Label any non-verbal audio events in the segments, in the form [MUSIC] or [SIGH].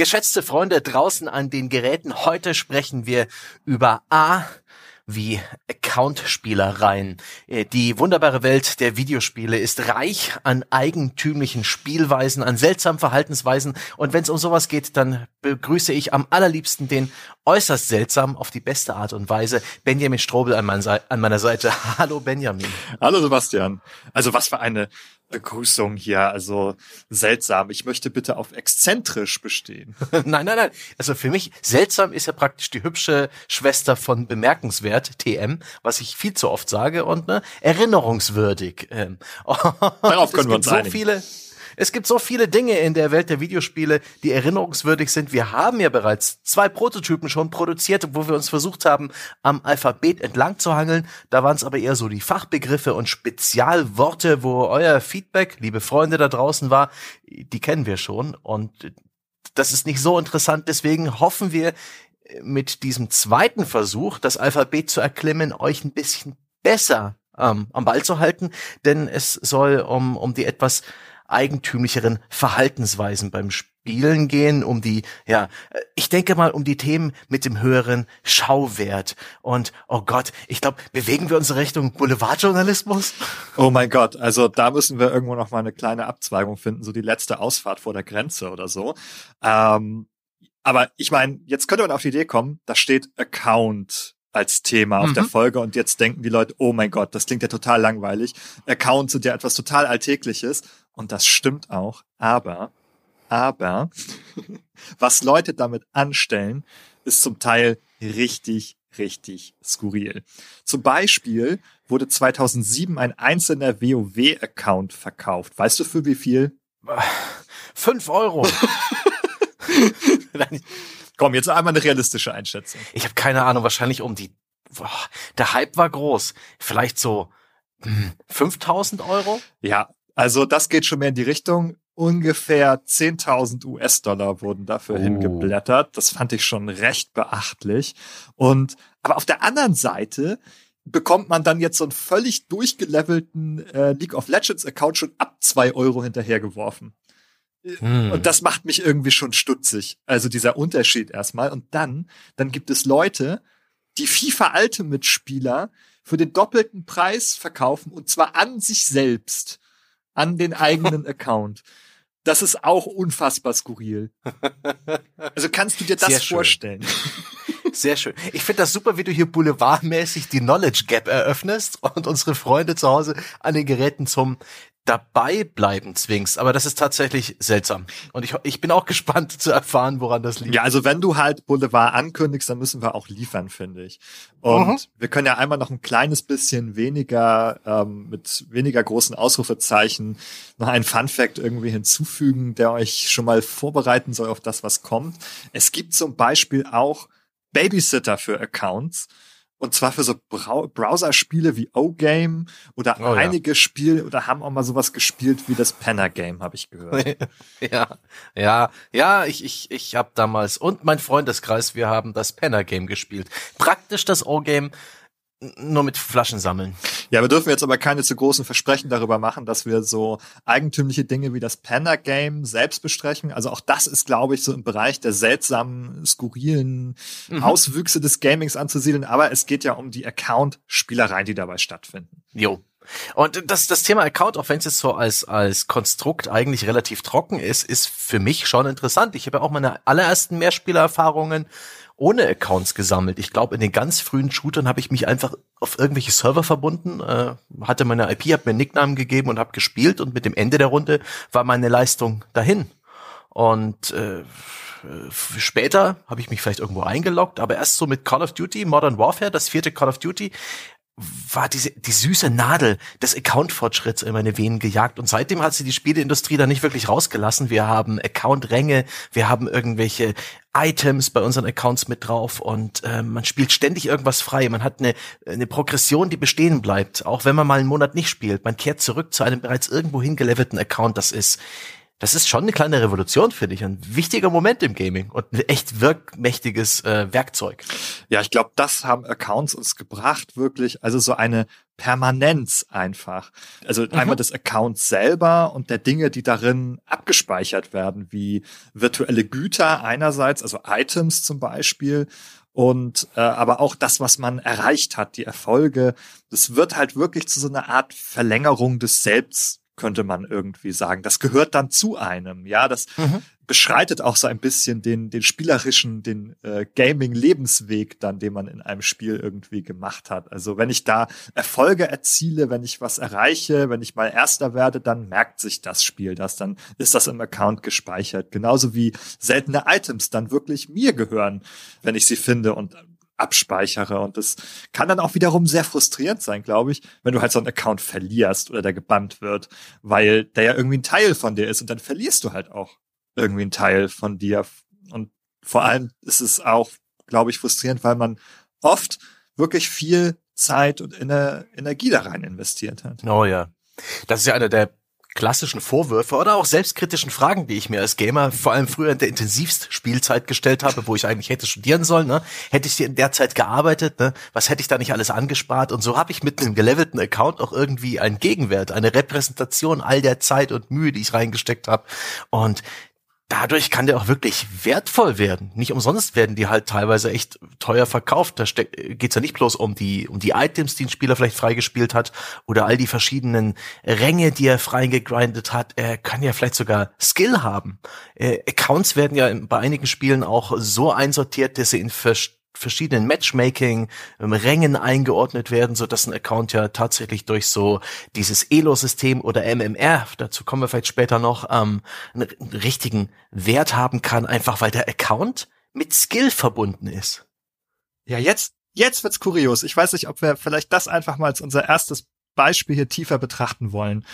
Geschätzte Freunde draußen an den Geräten, heute sprechen wir über A wie Account-Spielereien. Äh, die wunderbare Welt der Videospiele ist reich an eigentümlichen Spielweisen, an seltsamen Verhaltensweisen. Und wenn es um sowas geht, dann begrüße ich am allerliebsten den äußerst seltsam auf die beste Art und Weise Benjamin Strobel an, mein an meiner Seite. [LAUGHS] Hallo Benjamin. Hallo Sebastian. Also was für eine Begrüßung hier, also seltsam. Ich möchte bitte auf exzentrisch bestehen. [LAUGHS] nein, nein, nein. Also für mich seltsam ist ja praktisch die hübsche Schwester von bemerkenswert, TM, was ich viel zu oft sage und ne, erinnerungswürdig. Ähm, [LAUGHS] Darauf können wir uns so einigen. viele es gibt so viele Dinge in der Welt der Videospiele, die erinnerungswürdig sind. Wir haben ja bereits zwei Prototypen schon produziert, wo wir uns versucht haben, am Alphabet entlang zu hangeln. Da waren es aber eher so die Fachbegriffe und Spezialworte, wo euer Feedback, liebe Freunde da draußen war, die kennen wir schon. Und das ist nicht so interessant. Deswegen hoffen wir, mit diesem zweiten Versuch, das Alphabet zu erklimmen, euch ein bisschen besser ähm, am Ball zu halten, denn es soll um, um die etwas eigentümlicheren Verhaltensweisen beim Spielen gehen, um die, ja, ich denke mal um die Themen mit dem höheren Schauwert. Und oh Gott, ich glaube, bewegen wir uns in Richtung Boulevardjournalismus? Oh mein Gott, also da müssen wir irgendwo noch mal eine kleine Abzweigung finden, so die letzte Ausfahrt vor der Grenze oder so. Ähm, aber ich meine, jetzt könnte man auf die Idee kommen, da steht Account als Thema auf mhm. der Folge und jetzt denken die Leute, oh mein Gott, das klingt ja total langweilig. Accounts sind ja etwas total Alltägliches und das stimmt auch, aber, aber, [LAUGHS] was Leute damit anstellen, ist zum Teil richtig, richtig skurril. Zum Beispiel wurde 2007 ein einzelner WoW-Account verkauft. Weißt du für wie viel? [LAUGHS] Fünf Euro. [LAUGHS] Komm, jetzt einmal eine realistische Einschätzung. Ich habe keine Ahnung, wahrscheinlich um die. Boah, der Hype war groß. Vielleicht so hm, 5000 Euro? Ja, also das geht schon mehr in die Richtung. Ungefähr 10.000 US-Dollar wurden dafür oh. hingeblättert. Das fand ich schon recht beachtlich. Und aber auf der anderen Seite bekommt man dann jetzt so einen völlig durchgelevelten äh, League of Legends Account schon ab zwei Euro hinterhergeworfen. Hm. Und das macht mich irgendwie schon stutzig. Also dieser Unterschied erstmal. Und dann, dann gibt es Leute, die FIFA Ultimate Spieler für den doppelten Preis verkaufen und zwar an sich selbst, an den eigenen [LAUGHS] Account. Das ist auch unfassbar skurril. Also kannst du dir das Sehr vorstellen? [LAUGHS] Sehr schön. Ich finde das super, wie du hier boulevardmäßig die Knowledge Gap eröffnest und unsere Freunde zu Hause an den Geräten zum dabei bleiben zwingst. Aber das ist tatsächlich seltsam. Und ich, ich bin auch [LAUGHS] gespannt zu erfahren, woran das liegt. Ja, also wenn du halt Boulevard ankündigst, dann müssen wir auch liefern, finde ich. Und mhm. wir können ja einmal noch ein kleines bisschen weniger, ähm, mit weniger großen Ausrufezeichen noch einen Fun Fact irgendwie hinzufügen, der euch schon mal vorbereiten soll auf das, was kommt. Es gibt zum Beispiel auch Babysitter für Accounts. Und zwar für so Browser-Spiele wie O-Game oder oh, einige ja. Spiele oder haben auch mal sowas gespielt wie das Penner-Game, habe ich gehört. [LAUGHS] ja, ja, ja, ich, ich, ich habe damals und mein Freundeskreis, wir haben das Penner-Game gespielt. Praktisch das O-Game nur mit Flaschen sammeln. Ja, wir dürfen jetzt aber keine zu großen Versprechen darüber machen, dass wir so eigentümliche Dinge wie das Panda Game selbst besprechen. Also auch das ist, glaube ich, so im Bereich der seltsamen, skurrilen mhm. Auswüchse des Gamings anzusiedeln. Aber es geht ja um die Account-Spielereien, die dabei stattfinden. Jo. Und das, das Thema Account, auch wenn es jetzt so als, als Konstrukt eigentlich relativ trocken ist, ist für mich schon interessant. Ich habe ja auch meine allerersten Mehrspielererfahrungen ohne Accounts gesammelt. Ich glaube, in den ganz frühen Shootern habe ich mich einfach auf irgendwelche Server verbunden, äh, hatte meine IP, habe mir einen Nicknamen gegeben und habe gespielt und mit dem Ende der Runde war meine Leistung dahin. Und äh, später habe ich mich vielleicht irgendwo eingeloggt, aber erst so mit Call of Duty, Modern Warfare, das vierte Call of Duty, war diese, die süße Nadel des Account-Fortschritts in meine Venen gejagt. Und seitdem hat sie die Spieleindustrie da nicht wirklich rausgelassen. Wir haben Account-Ränge, wir haben irgendwelche Items bei unseren Accounts mit drauf und äh, man spielt ständig irgendwas frei. Man hat eine, eine Progression, die bestehen bleibt, auch wenn man mal einen Monat nicht spielt. Man kehrt zurück zu einem bereits irgendwo hingelevelten Account. Das ist Das ist schon eine kleine Revolution, finde ich. Ein wichtiger Moment im Gaming und ein echt wirkmächtiges äh, Werkzeug. Ja, ich glaube, das haben Accounts uns gebracht, wirklich. Also so eine Permanenz einfach. Also mhm. einmal des Accounts selber und der Dinge, die darin abgespeichert werden, wie virtuelle Güter einerseits, also Items zum Beispiel, und äh, aber auch das, was man erreicht hat, die Erfolge, das wird halt wirklich zu so einer Art Verlängerung des Selbst könnte man irgendwie sagen. Das gehört dann zu einem, ja, das mhm. beschreitet auch so ein bisschen den, den spielerischen, den äh, Gaming-Lebensweg dann, den man in einem Spiel irgendwie gemacht hat. Also wenn ich da Erfolge erziele, wenn ich was erreiche, wenn ich mal Erster werde, dann merkt sich das Spiel das, dann ist das im Account gespeichert. Genauso wie seltene Items dann wirklich mir gehören, wenn ich sie finde und abspeichere. Und das kann dann auch wiederum sehr frustrierend sein, glaube ich, wenn du halt so einen Account verlierst oder der gebannt wird, weil der ja irgendwie ein Teil von dir ist und dann verlierst du halt auch irgendwie ein Teil von dir. Und vor allem ist es auch, glaube ich, frustrierend, weil man oft wirklich viel Zeit und Ener Energie da rein investiert hat. Oh ja. Das ist ja einer der klassischen Vorwürfe oder auch selbstkritischen Fragen, die ich mir als Gamer vor allem früher in der intensivst Spielzeit gestellt habe, wo ich eigentlich hätte studieren sollen, ne? Hätte ich in der Zeit gearbeitet, ne? Was hätte ich da nicht alles angespart? Und so habe ich mit einem gelevelten Account auch irgendwie einen Gegenwert, eine Repräsentation all der Zeit und Mühe, die ich reingesteckt habe. Und dadurch kann der auch wirklich wertvoll werden. Nicht umsonst werden die halt teilweise echt teuer verkauft. Da geht's ja nicht bloß um die, um die Items, die ein Spieler vielleicht freigespielt hat oder all die verschiedenen Ränge, die er freigegrindet hat. Er kann ja vielleicht sogar Skill haben. Äh, Accounts werden ja bei einigen Spielen auch so einsortiert, dass sie in verschiedenen Matchmaking-Rängen ähm, eingeordnet werden, so dass ein Account ja tatsächlich durch so dieses Elo-System oder MMR, dazu kommen wir vielleicht später noch, ähm, einen richtigen Wert haben kann, einfach weil der Account mit Skill verbunden ist. Ja, jetzt, jetzt wird's kurios. Ich weiß nicht, ob wir vielleicht das einfach mal als unser erstes Beispiel hier tiefer betrachten wollen.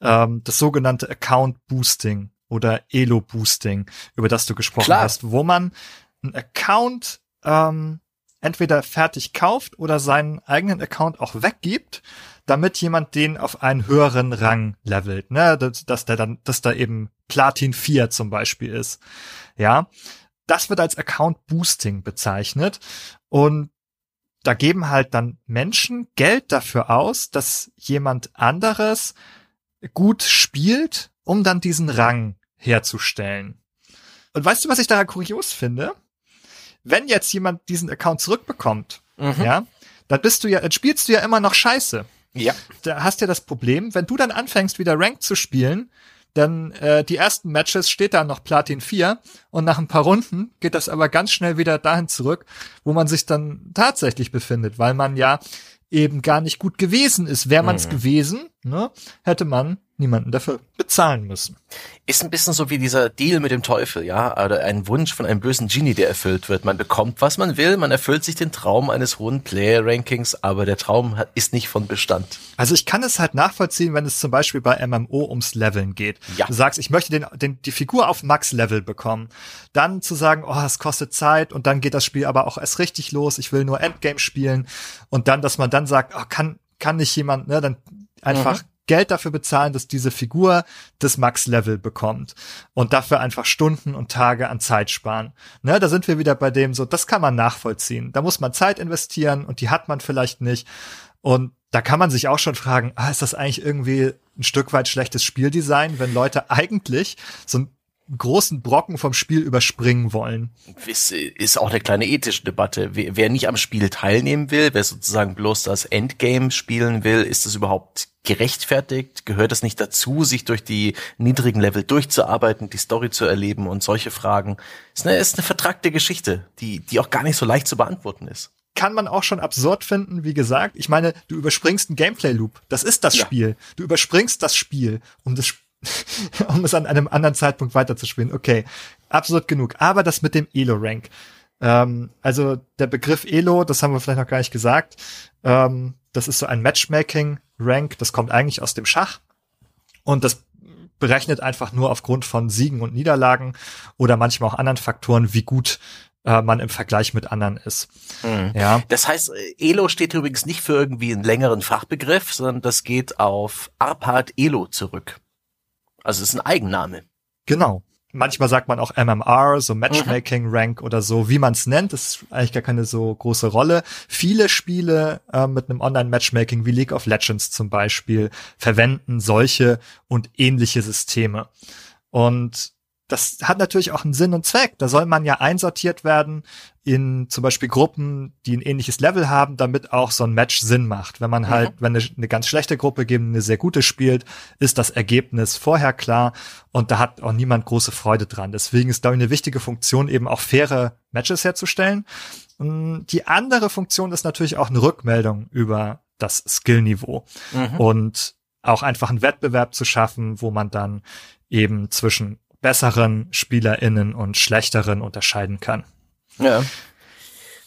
Ähm, das sogenannte Account Boosting oder Elo Boosting, über das du gesprochen Klar. hast, wo man ein Account ähm, entweder fertig kauft oder seinen eigenen Account auch weggibt, damit jemand den auf einen höheren Rang levelt, ne, dass, dass der dann, dass da eben Platin 4 zum Beispiel ist. Ja. Das wird als Account Boosting bezeichnet und da geben halt dann Menschen Geld dafür aus, dass jemand anderes gut spielt, um dann diesen Rang herzustellen. Und weißt du, was ich da kurios finde? Wenn jetzt jemand diesen Account zurückbekommt, mhm. ja, dann bist du ja, dann spielst du ja immer noch scheiße. Ja. Da hast du ja das Problem, wenn du dann anfängst, wieder Rank zu spielen, dann äh, die ersten Matches steht da noch Platin 4 und nach ein paar Runden geht das aber ganz schnell wieder dahin zurück, wo man sich dann tatsächlich befindet, weil man ja eben gar nicht gut gewesen ist. Wäre man es mhm. gewesen, ne, hätte man niemanden dafür bezahlen müssen. Ist ein bisschen so wie dieser Deal mit dem Teufel, ja, oder ein Wunsch von einem bösen Genie, der erfüllt wird. Man bekommt, was man will, man erfüllt sich den Traum eines hohen Player-Rankings, aber der Traum ist nicht von Bestand. Also ich kann es halt nachvollziehen, wenn es zum Beispiel bei MMO ums Leveln geht. Ja. Du sagst, ich möchte den, den, die Figur auf Max-Level bekommen. Dann zu sagen, oh, es kostet Zeit und dann geht das Spiel aber auch erst richtig los, ich will nur Endgame spielen und dann, dass man dann sagt, oh, kann, kann nicht jemand, ne, dann einfach mhm Geld dafür bezahlen, dass diese Figur das Max-Level bekommt und dafür einfach Stunden und Tage an Zeit sparen. Ne, da sind wir wieder bei dem so, das kann man nachvollziehen. Da muss man Zeit investieren und die hat man vielleicht nicht. Und da kann man sich auch schon fragen, ah, ist das eigentlich irgendwie ein Stück weit schlechtes Spieldesign, wenn Leute eigentlich so ein großen Brocken vom Spiel überspringen wollen. Ist, ist auch eine kleine ethische Debatte. Wer, wer nicht am Spiel teilnehmen will, wer sozusagen bloß das Endgame spielen will, ist das überhaupt gerechtfertigt? Gehört es nicht dazu, sich durch die niedrigen Level durchzuarbeiten, die Story zu erleben und solche Fragen? Ist eine, ist eine vertragte Geschichte, die, die auch gar nicht so leicht zu beantworten ist kann man auch schon absurd finden, wie gesagt. Ich meine, du überspringst einen Gameplay-Loop. Das ist das ja. Spiel. Du überspringst das Spiel, um das Spiel [LAUGHS] um es an einem anderen Zeitpunkt weiterzuspielen. Okay, absolut genug. Aber das mit dem Elo-Rank. Ähm, also der Begriff Elo, das haben wir vielleicht noch gar nicht gesagt. Ähm, das ist so ein Matchmaking-Rank. Das kommt eigentlich aus dem Schach. Und das berechnet einfach nur aufgrund von Siegen und Niederlagen oder manchmal auch anderen Faktoren, wie gut äh, man im Vergleich mit anderen ist. Mhm. Ja. Das heißt, Elo steht übrigens nicht für irgendwie einen längeren Fachbegriff, sondern das geht auf Arpad Elo zurück. Also es ist ein Eigenname. Genau. Manchmal sagt man auch MMR, so Matchmaking mhm. Rank oder so, wie man es nennt, das ist eigentlich gar keine so große Rolle. Viele Spiele äh, mit einem Online-Matchmaking wie League of Legends zum Beispiel verwenden solche und ähnliche Systeme. Und das hat natürlich auch einen Sinn und Zweck. Da soll man ja einsortiert werden in zum Beispiel Gruppen, die ein ähnliches Level haben, damit auch so ein Match Sinn macht. Wenn man mhm. halt, wenn eine, eine, ganz schlechte Gruppe gegen eine sehr gute spielt, ist das Ergebnis vorher klar und da hat auch niemand große Freude dran. Deswegen ist, glaube ich, eine wichtige Funktion eben auch faire Matches herzustellen. Die andere Funktion ist natürlich auch eine Rückmeldung über das Skillniveau mhm. und auch einfach einen Wettbewerb zu schaffen, wo man dann eben zwischen besseren SpielerInnen und schlechteren unterscheiden kann. Ja.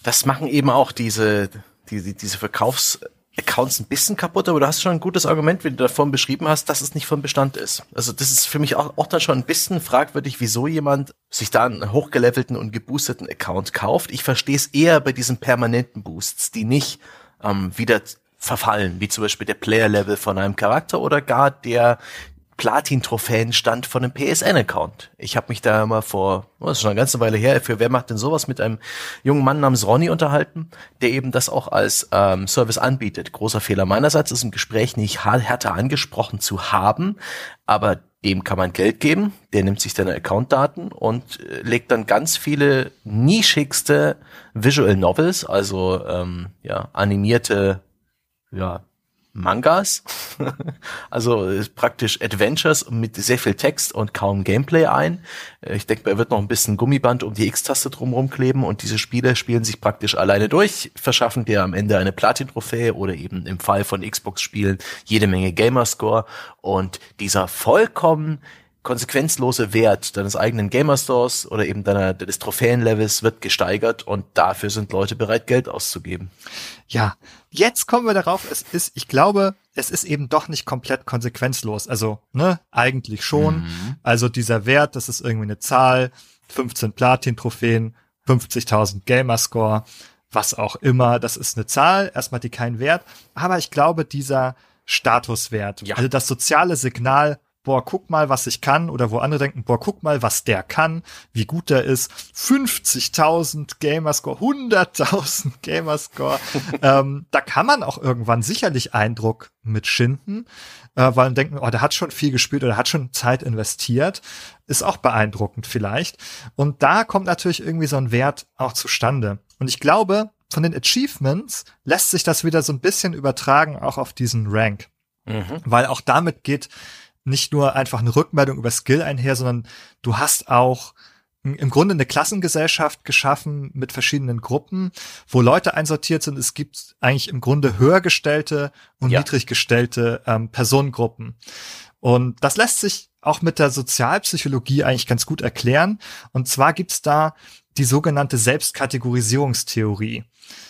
Das machen eben auch diese, diese, diese Verkaufsaccounts ein bisschen kaputt, aber du hast schon ein gutes Argument, wie du davon beschrieben hast, dass es nicht von Bestand ist. Also das ist für mich auch, auch dann schon ein bisschen fragwürdig, wieso jemand sich da einen hochgelevelten und geboosteten Account kauft. Ich verstehe es eher bei diesen permanenten Boosts, die nicht ähm, wieder verfallen, wie zum Beispiel der Player-Level von einem Charakter oder gar der Platin-Trophäen-Stand von einem PSN-Account. Ich habe mich da mal vor, oh, das ist schon eine ganze Weile her, für wer macht denn sowas mit einem jungen Mann namens Ronny unterhalten, der eben das auch als ähm, Service anbietet. Großer Fehler meinerseits ist im Gespräch nicht härter angesprochen zu haben, aber dem kann man Geld geben, der nimmt sich deine Account-Daten und äh, legt dann ganz viele nischigste Visual Novels, also ähm, ja, animierte ja, Mangas, [LAUGHS] also praktisch Adventures mit sehr viel Text und kaum Gameplay ein. Äh, ich denke, er wird noch ein bisschen Gummiband um die X-Taste drumherum kleben und diese Spiele spielen sich praktisch alleine durch, verschaffen dir am Ende eine Platin-Trophäe oder eben im Fall von Xbox-Spielen jede Menge Gamerscore und dieser vollkommen konsequenzlose Wert deines eigenen Gamerstores oder eben deiner, des Trophäenlevels wird gesteigert und dafür sind Leute bereit, Geld auszugeben. Ja, jetzt kommen wir darauf, es ist, ich glaube, es ist eben doch nicht komplett konsequenzlos. Also, ne, eigentlich schon. Mhm. Also dieser Wert, das ist irgendwie eine Zahl, 15 Platin-Trophäen, 50.000 Gamerscore, was auch immer, das ist eine Zahl, erstmal die keinen Wert. Aber ich glaube, dieser Statuswert, ja. also das soziale Signal, boah, guck mal, was ich kann, oder wo andere denken, boah, guck mal, was der kann, wie gut der ist, 50.000 Gamerscore, 100.000 [LAUGHS] Gamerscore, ähm, da kann man auch irgendwann sicherlich Eindruck mit schinden, äh, weil man denkt, oh, der hat schon viel gespielt oder hat schon Zeit investiert, ist auch beeindruckend vielleicht. Und da kommt natürlich irgendwie so ein Wert auch zustande. Und ich glaube, von den Achievements lässt sich das wieder so ein bisschen übertragen auch auf diesen Rank. Mhm. Weil auch damit geht nicht nur einfach eine Rückmeldung über Skill einher, sondern du hast auch im Grunde eine Klassengesellschaft geschaffen mit verschiedenen Gruppen, wo Leute einsortiert sind. Es gibt eigentlich im Grunde höhergestellte und ja. niedriggestellte ähm, Personengruppen. Und das lässt sich auch mit der Sozialpsychologie eigentlich ganz gut erklären. Und zwar gibt's da die sogenannte Selbstkategorisierungstheorie.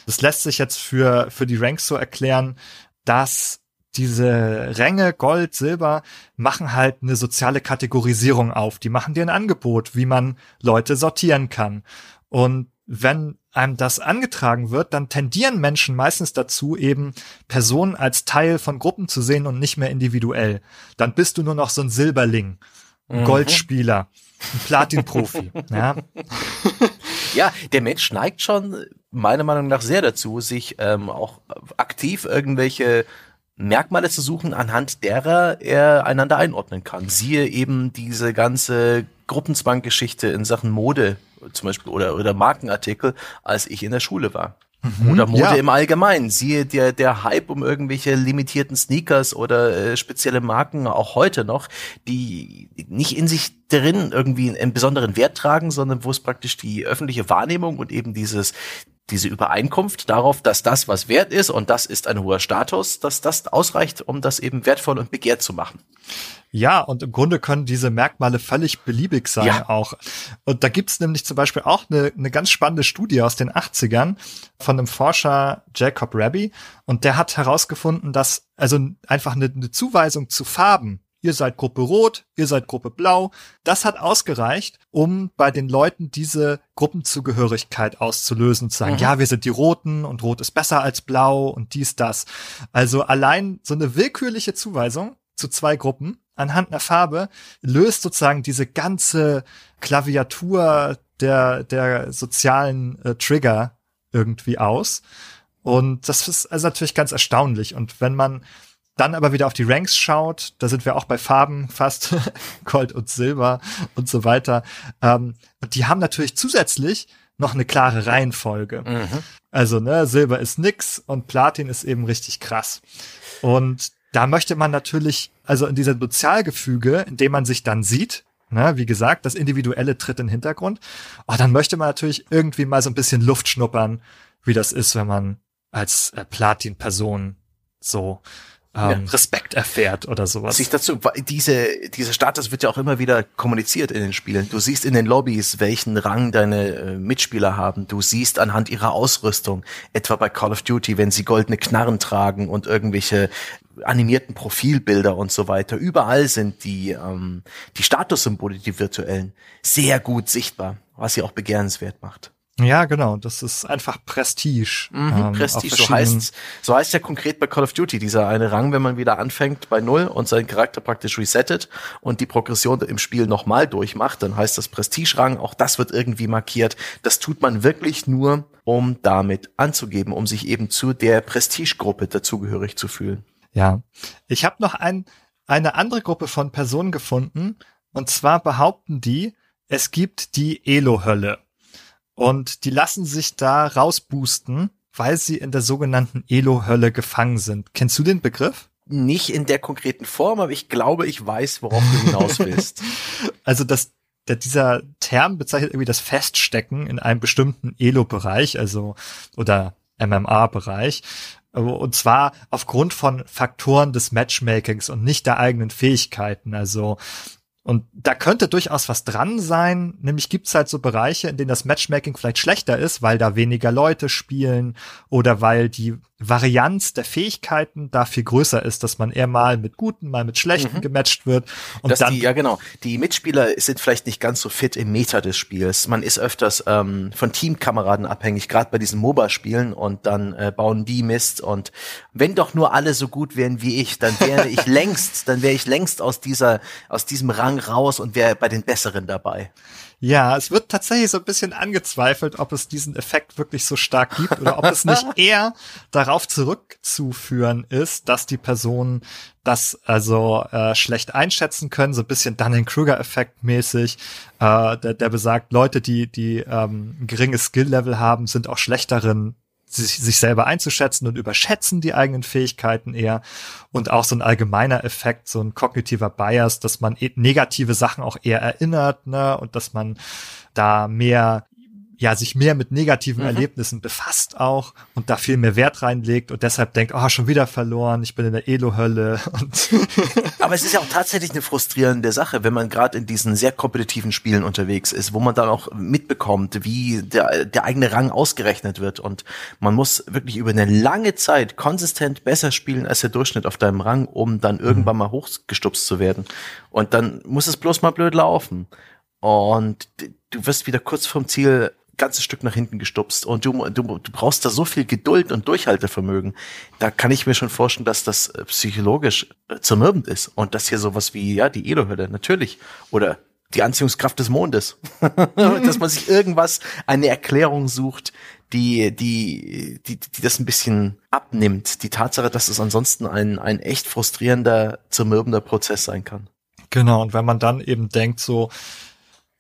Das lässt sich jetzt für, für die Ranks so erklären, dass diese Ränge Gold, Silber machen halt eine soziale Kategorisierung auf. Die machen dir ein Angebot, wie man Leute sortieren kann. Und wenn einem das angetragen wird, dann tendieren Menschen meistens dazu, eben Personen als Teil von Gruppen zu sehen und nicht mehr individuell. Dann bist du nur noch so ein Silberling, ein mhm. Goldspieler, ein Platin-Profi. [LAUGHS] ja. ja, der Mensch neigt schon meiner Meinung nach sehr dazu, sich ähm, auch aktiv irgendwelche Merkmale zu suchen, anhand derer er einander einordnen kann. Siehe eben diese ganze Gruppenzwanggeschichte in Sachen Mode zum Beispiel oder, oder Markenartikel, als ich in der Schule war. Mhm, oder Mode ja. im Allgemeinen. Siehe der, der Hype um irgendwelche limitierten Sneakers oder äh, spezielle Marken auch heute noch, die nicht in sich drin irgendwie einen besonderen Wert tragen, sondern wo es praktisch die öffentliche Wahrnehmung und eben dieses, diese Übereinkunft darauf, dass das was wert ist und das ist ein hoher Status, dass das ausreicht, um das eben wertvoll und begehrt zu machen. Ja, und im Grunde können diese Merkmale völlig beliebig sein ja. auch. Und da gibt's nämlich zum Beispiel auch eine, eine ganz spannende Studie aus den 80ern von einem Forscher Jacob Rabby. Und der hat herausgefunden, dass also einfach eine, eine Zuweisung zu Farben ihr seid Gruppe Rot, ihr seid Gruppe Blau. Das hat ausgereicht, um bei den Leuten diese Gruppenzugehörigkeit auszulösen, zu sagen, mhm. ja, wir sind die Roten und Rot ist besser als Blau und dies, das. Also allein so eine willkürliche Zuweisung zu zwei Gruppen anhand einer Farbe löst sozusagen diese ganze Klaviatur der, der sozialen äh, Trigger irgendwie aus. Und das ist also natürlich ganz erstaunlich. Und wenn man dann aber wieder auf die Ranks schaut, da sind wir auch bei Farben fast [LAUGHS] Gold und Silber und so weiter. Ähm, und die haben natürlich zusätzlich noch eine klare Reihenfolge. Mhm. Also, ne, Silber ist nix und Platin ist eben richtig krass. Und da möchte man natürlich, also in dieser Sozialgefüge, in dem man sich dann sieht, ne, wie gesagt, das Individuelle tritt in den Hintergrund, oh, dann möchte man natürlich irgendwie mal so ein bisschen Luft schnuppern, wie das ist, wenn man als äh, Platin-Person so ähm. Respekt erfährt oder sowas. Sich dazu, diese, dieser Status wird ja auch immer wieder kommuniziert in den Spielen. Du siehst in den Lobbys, welchen Rang deine äh, Mitspieler haben. Du siehst anhand ihrer Ausrüstung, etwa bei Call of Duty, wenn sie goldene Knarren tragen und irgendwelche animierten Profilbilder und so weiter. Überall sind die, ähm, die Statussymbole, die virtuellen, sehr gut sichtbar, was sie auch begehrenswert macht. Ja, genau. Das ist einfach Prestige. Mhm, ähm, Prestige, so heißt so heißt ja konkret bei Call of Duty dieser eine Rang, wenn man wieder anfängt bei Null und seinen Charakter praktisch resettet und die Progression im Spiel nochmal durchmacht, dann heißt das Prestige-Rang. Auch das wird irgendwie markiert. Das tut man wirklich nur, um damit anzugeben, um sich eben zu der Prestige-Gruppe dazugehörig zu fühlen. Ja, ich habe noch ein, eine andere Gruppe von Personen gefunden und zwar behaupten die, es gibt die Elo-Hölle. Und die lassen sich da rausboosten, weil sie in der sogenannten Elo-Hölle gefangen sind. Kennst du den Begriff? Nicht in der konkreten Form, aber ich glaube, ich weiß, worauf du hinaus willst. [LAUGHS] also das, der, dieser Term bezeichnet irgendwie das Feststecken in einem bestimmten Elo-Bereich, also oder MMA-Bereich. Und zwar aufgrund von Faktoren des Matchmakings und nicht der eigenen Fähigkeiten. Also und da könnte durchaus was dran sein, nämlich gibt's halt so Bereiche, in denen das Matchmaking vielleicht schlechter ist, weil da weniger Leute spielen oder weil die Varianz der Fähigkeiten da viel größer ist, dass man eher mal mit guten, mal mit schlechten mhm. gematcht wird. Und dass dann, die, ja genau, die Mitspieler sind vielleicht nicht ganz so fit im Meta des Spiels. Man ist öfters ähm, von Teamkameraden abhängig, gerade bei diesen MOBA-Spielen und dann äh, bauen die Mist und wenn doch nur alle so gut wären wie ich, dann wäre ich [LAUGHS] längst, dann wäre ich längst aus dieser, aus diesem Rang raus und wäre bei den Besseren dabei. Ja, es wird tatsächlich so ein bisschen angezweifelt, ob es diesen Effekt wirklich so stark gibt oder ob es nicht [LAUGHS] eher darauf zurückzuführen ist, dass die Personen das also äh, schlecht einschätzen können, so ein bisschen Dunning-Kruger-Effekt mäßig, äh, der, der besagt, Leute, die die ähm, ein geringes Skill-Level haben, sind auch schlechteren sich, sich selber einzuschätzen und überschätzen die eigenen Fähigkeiten eher. Und auch so ein allgemeiner Effekt, so ein kognitiver Bias, dass man e-, negative Sachen auch eher erinnert, ne, und dass man da mehr ja, sich mehr mit negativen mhm. Erlebnissen befasst auch und da viel mehr Wert reinlegt und deshalb denkt, oh, schon wieder verloren, ich bin in der Elo-Hölle. [LAUGHS] [LAUGHS] Aber es ist ja auch tatsächlich eine frustrierende Sache, wenn man gerade in diesen sehr kompetitiven Spielen unterwegs ist, wo man dann auch mitbekommt, wie der, der eigene Rang ausgerechnet wird und man muss wirklich über eine lange Zeit konsistent besser spielen als der Durchschnitt auf deinem Rang, um dann irgendwann mhm. mal hochgestupst zu werden. Und dann muss es bloß mal blöd laufen. Und du wirst wieder kurz vom Ziel ganzes Stück nach hinten gestupst und du, du, du brauchst da so viel Geduld und Durchhaltevermögen. Da kann ich mir schon vorstellen, dass das äh, psychologisch äh, zermürbend ist und das hier sowas wie, ja, die Elohölle, natürlich. Oder die Anziehungskraft des Mondes. [LAUGHS] dass man sich irgendwas, eine Erklärung sucht, die, die, die, die das ein bisschen abnimmt. Die Tatsache, dass es ansonsten ein, ein echt frustrierender, zermürbender Prozess sein kann. Genau, und wenn man dann eben denkt, so,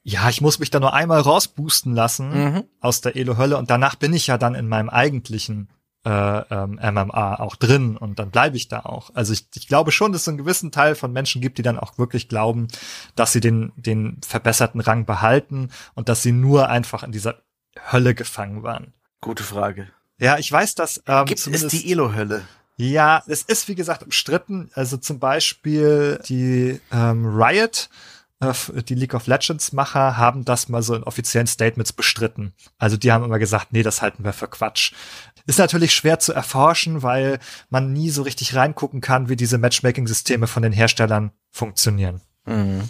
ja, ich muss mich da nur einmal rausboosten lassen mhm. aus der Elo-Hölle und danach bin ich ja dann in meinem eigentlichen äh, ähm, MMA auch drin und dann bleibe ich da auch. Also ich, ich glaube schon, dass es einen gewissen Teil von Menschen gibt, die dann auch wirklich glauben, dass sie den, den verbesserten Rang behalten und dass sie nur einfach in dieser Hölle gefangen waren. Gute Frage. Ja, ich weiß, dass ähm, gibt es die Elo-Hölle? Ja, es ist wie gesagt umstritten. Also zum Beispiel die ähm, Riot die League of Legends Macher haben das mal so in offiziellen Statements bestritten. Also die haben immer gesagt, nee, das halten wir für Quatsch. Ist natürlich schwer zu erforschen, weil man nie so richtig reingucken kann, wie diese Matchmaking-Systeme von den Herstellern funktionieren. Mhm.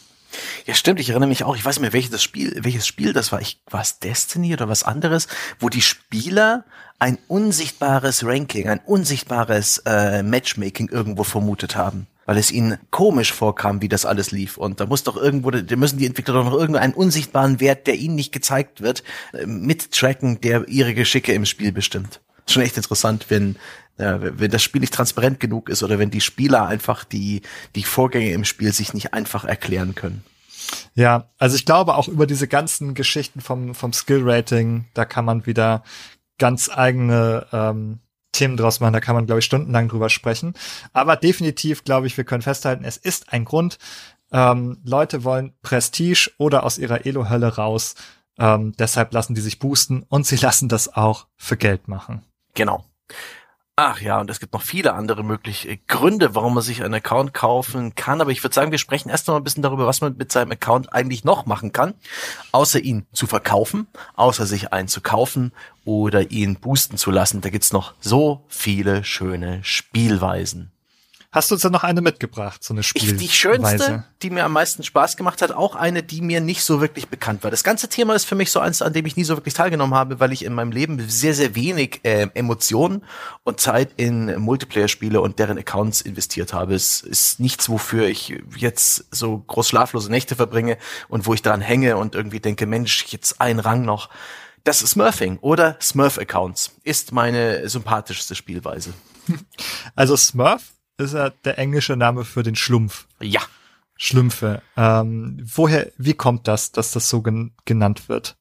Ja, stimmt. Ich erinnere mich auch. Ich weiß nicht mehr, welches Spiel, welches Spiel das war. Ich, war es Destiny oder was anderes, wo die Spieler ein unsichtbares Ranking, ein unsichtbares äh, Matchmaking irgendwo vermutet haben. Weil es ihnen komisch vorkam, wie das alles lief. Und da muss doch irgendwo, da müssen die Entwickler doch noch irgendeinen unsichtbaren Wert, der ihnen nicht gezeigt wird, äh, mittracken, der ihre Geschicke im Spiel bestimmt. Schon echt interessant, wenn ja, wenn das Spiel nicht transparent genug ist oder wenn die Spieler einfach die, die Vorgänge im Spiel sich nicht einfach erklären können. Ja, also ich glaube auch über diese ganzen Geschichten vom, vom Skill-Rating, da kann man wieder ganz eigene ähm, Themen draus machen, da kann man, glaube ich, stundenlang drüber sprechen. Aber definitiv, glaube ich, wir können festhalten, es ist ein Grund. Ähm, Leute wollen Prestige oder aus ihrer Elo-Hölle raus. Ähm, deshalb lassen die sich boosten und sie [LAUGHS] lassen das auch für Geld machen. Genau. Ach ja, und es gibt noch viele andere mögliche Gründe, warum man sich einen Account kaufen kann. Aber ich würde sagen, wir sprechen erst noch ein bisschen darüber, was man mit seinem Account eigentlich noch machen kann, außer ihn zu verkaufen, außer sich einen zu kaufen oder ihn boosten zu lassen. Da gibt's noch so viele schöne Spielweisen. Hast du uns da noch eine mitgebracht, so eine Spielweise? Die schönste, die mir am meisten Spaß gemacht hat, auch eine, die mir nicht so wirklich bekannt war. Das ganze Thema ist für mich so eins, an dem ich nie so wirklich teilgenommen habe, weil ich in meinem Leben sehr, sehr wenig äh, Emotionen und Zeit in Multiplayer-Spiele und deren Accounts investiert habe. Es ist nichts, wofür ich jetzt so groß schlaflose Nächte verbringe und wo ich daran hänge und irgendwie denke, Mensch, jetzt ein Rang noch. Das Smurfing oder Smurf-Accounts ist meine sympathischste Spielweise. [LAUGHS] Also Smurf ist ja der englische Name für den Schlumpf. Ja. Schlümpfe. Ähm, woher, wie kommt das, dass das so gen genannt wird?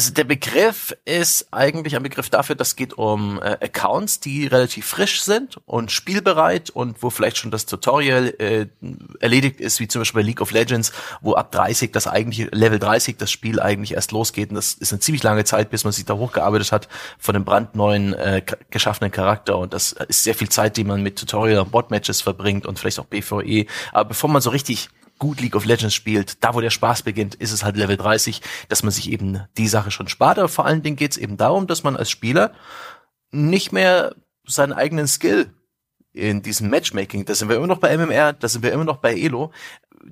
Also der Begriff ist eigentlich ein Begriff dafür, das geht um äh, Accounts, die relativ frisch sind und spielbereit und wo vielleicht schon das Tutorial äh, erledigt ist, wie zum Beispiel bei League of Legends, wo ab 30 das eigentliche Level 30 das Spiel eigentlich erst losgeht und das ist eine ziemlich lange Zeit, bis man sich da hochgearbeitet hat von dem brandneuen äh, geschaffenen Charakter und das ist sehr viel Zeit, die man mit Tutorial und Bot-Matches verbringt und vielleicht auch BVE. Aber bevor man so richtig gut League of Legends spielt, da wo der Spaß beginnt, ist es halt Level 30, dass man sich eben die Sache schon spart. Aber vor allen Dingen geht es eben darum, dass man als Spieler nicht mehr seinen eigenen Skill in diesem Matchmaking, da sind wir immer noch bei MMR, da sind wir immer noch bei Elo.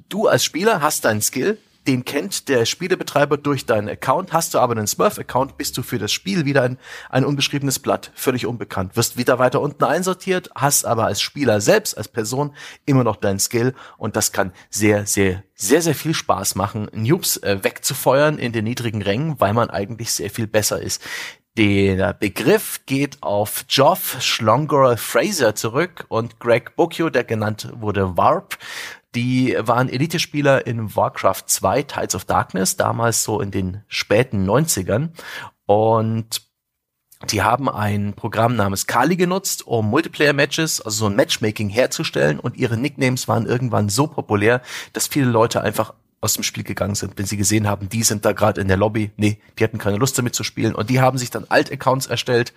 Du als Spieler hast deinen Skill, den kennt der Spielebetreiber durch deinen Account. Hast du aber einen Smurf-Account, bist du für das Spiel wieder ein, ein unbeschriebenes Blatt, völlig unbekannt. Wirst wieder weiter unten einsortiert, hast aber als Spieler selbst, als Person immer noch deinen Skill und das kann sehr, sehr, sehr, sehr viel Spaß machen, Noobs äh, wegzufeuern in den niedrigen Rängen, weil man eigentlich sehr viel besser ist. Der Begriff geht auf Geoff Schlongerer Fraser zurück und Greg Bocchio, der genannt wurde Warp. Die waren Elitespieler in Warcraft 2, Tides of Darkness, damals so in den späten 90ern. Und die haben ein Programm namens Kali genutzt, um Multiplayer-Matches, also so ein Matchmaking herzustellen und ihre Nicknames waren irgendwann so populär, dass viele Leute einfach aus dem Spiel gegangen sind, wenn sie gesehen haben, die sind da gerade in der Lobby. Nee, die hatten keine Lust damit zu spielen und die haben sich dann Alt-Accounts erstellt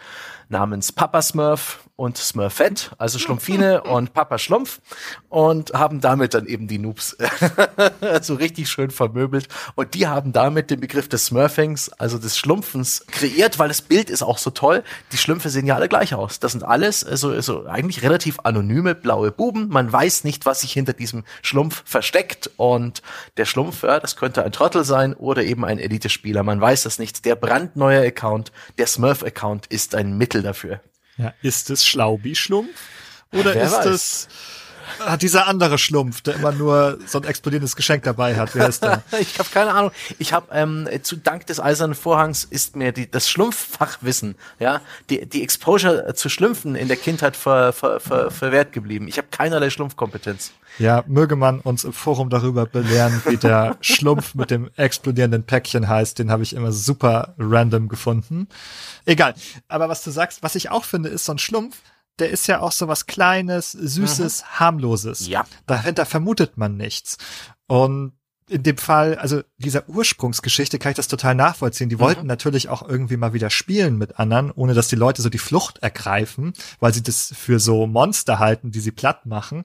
namens Papa Smurf und Smurfette, also Schlumpfine [LAUGHS] und Papa Schlumpf und haben damit dann eben die Noobs [LAUGHS] so richtig schön vermöbelt und die haben damit den Begriff des Smurfings, also des Schlumpfens kreiert, weil das Bild ist auch so toll. Die Schlümpfe sehen ja alle gleich aus. Das sind alles also, also eigentlich relativ anonyme blaue Buben. Man weiß nicht, was sich hinter diesem Schlumpf versteckt und der Schlumpf, ja, das könnte ein Trottel sein oder eben ein Elite-Spieler. Man weiß das nicht. Der brandneue Account, der Smurf-Account ist ein Mittel dafür. Ja, ist es Schlaubi-Schlumpf? Oder Wer ist weiß. es hat dieser andere Schlumpf, der immer nur so ein explodierendes Geschenk dabei hat. Wer ist der? [LAUGHS] ich habe keine Ahnung. Ich habe ähm, zu Dank des eisernen Vorhangs ist mir die, das Schlumpffachwissen, ja, die, die Exposure zu Schlümpfen in der Kindheit ver, ver, ver, verwehrt geblieben. Ich habe keinerlei Schlumpfkompetenz. Ja, möge man uns im Forum darüber belehren, wie der Schlumpf mit dem explodierenden Päckchen heißt. Den habe ich immer super random gefunden. Egal. Aber was du sagst, was ich auch finde, ist so ein Schlumpf, der ist ja auch so was Kleines, Süßes, mhm. Harmloses. Ja. Dahinter vermutet man nichts. Und in dem Fall, also dieser Ursprungsgeschichte kann ich das total nachvollziehen. Die mhm. wollten natürlich auch irgendwie mal wieder spielen mit anderen, ohne dass die Leute so die Flucht ergreifen, weil sie das für so Monster halten, die sie platt machen.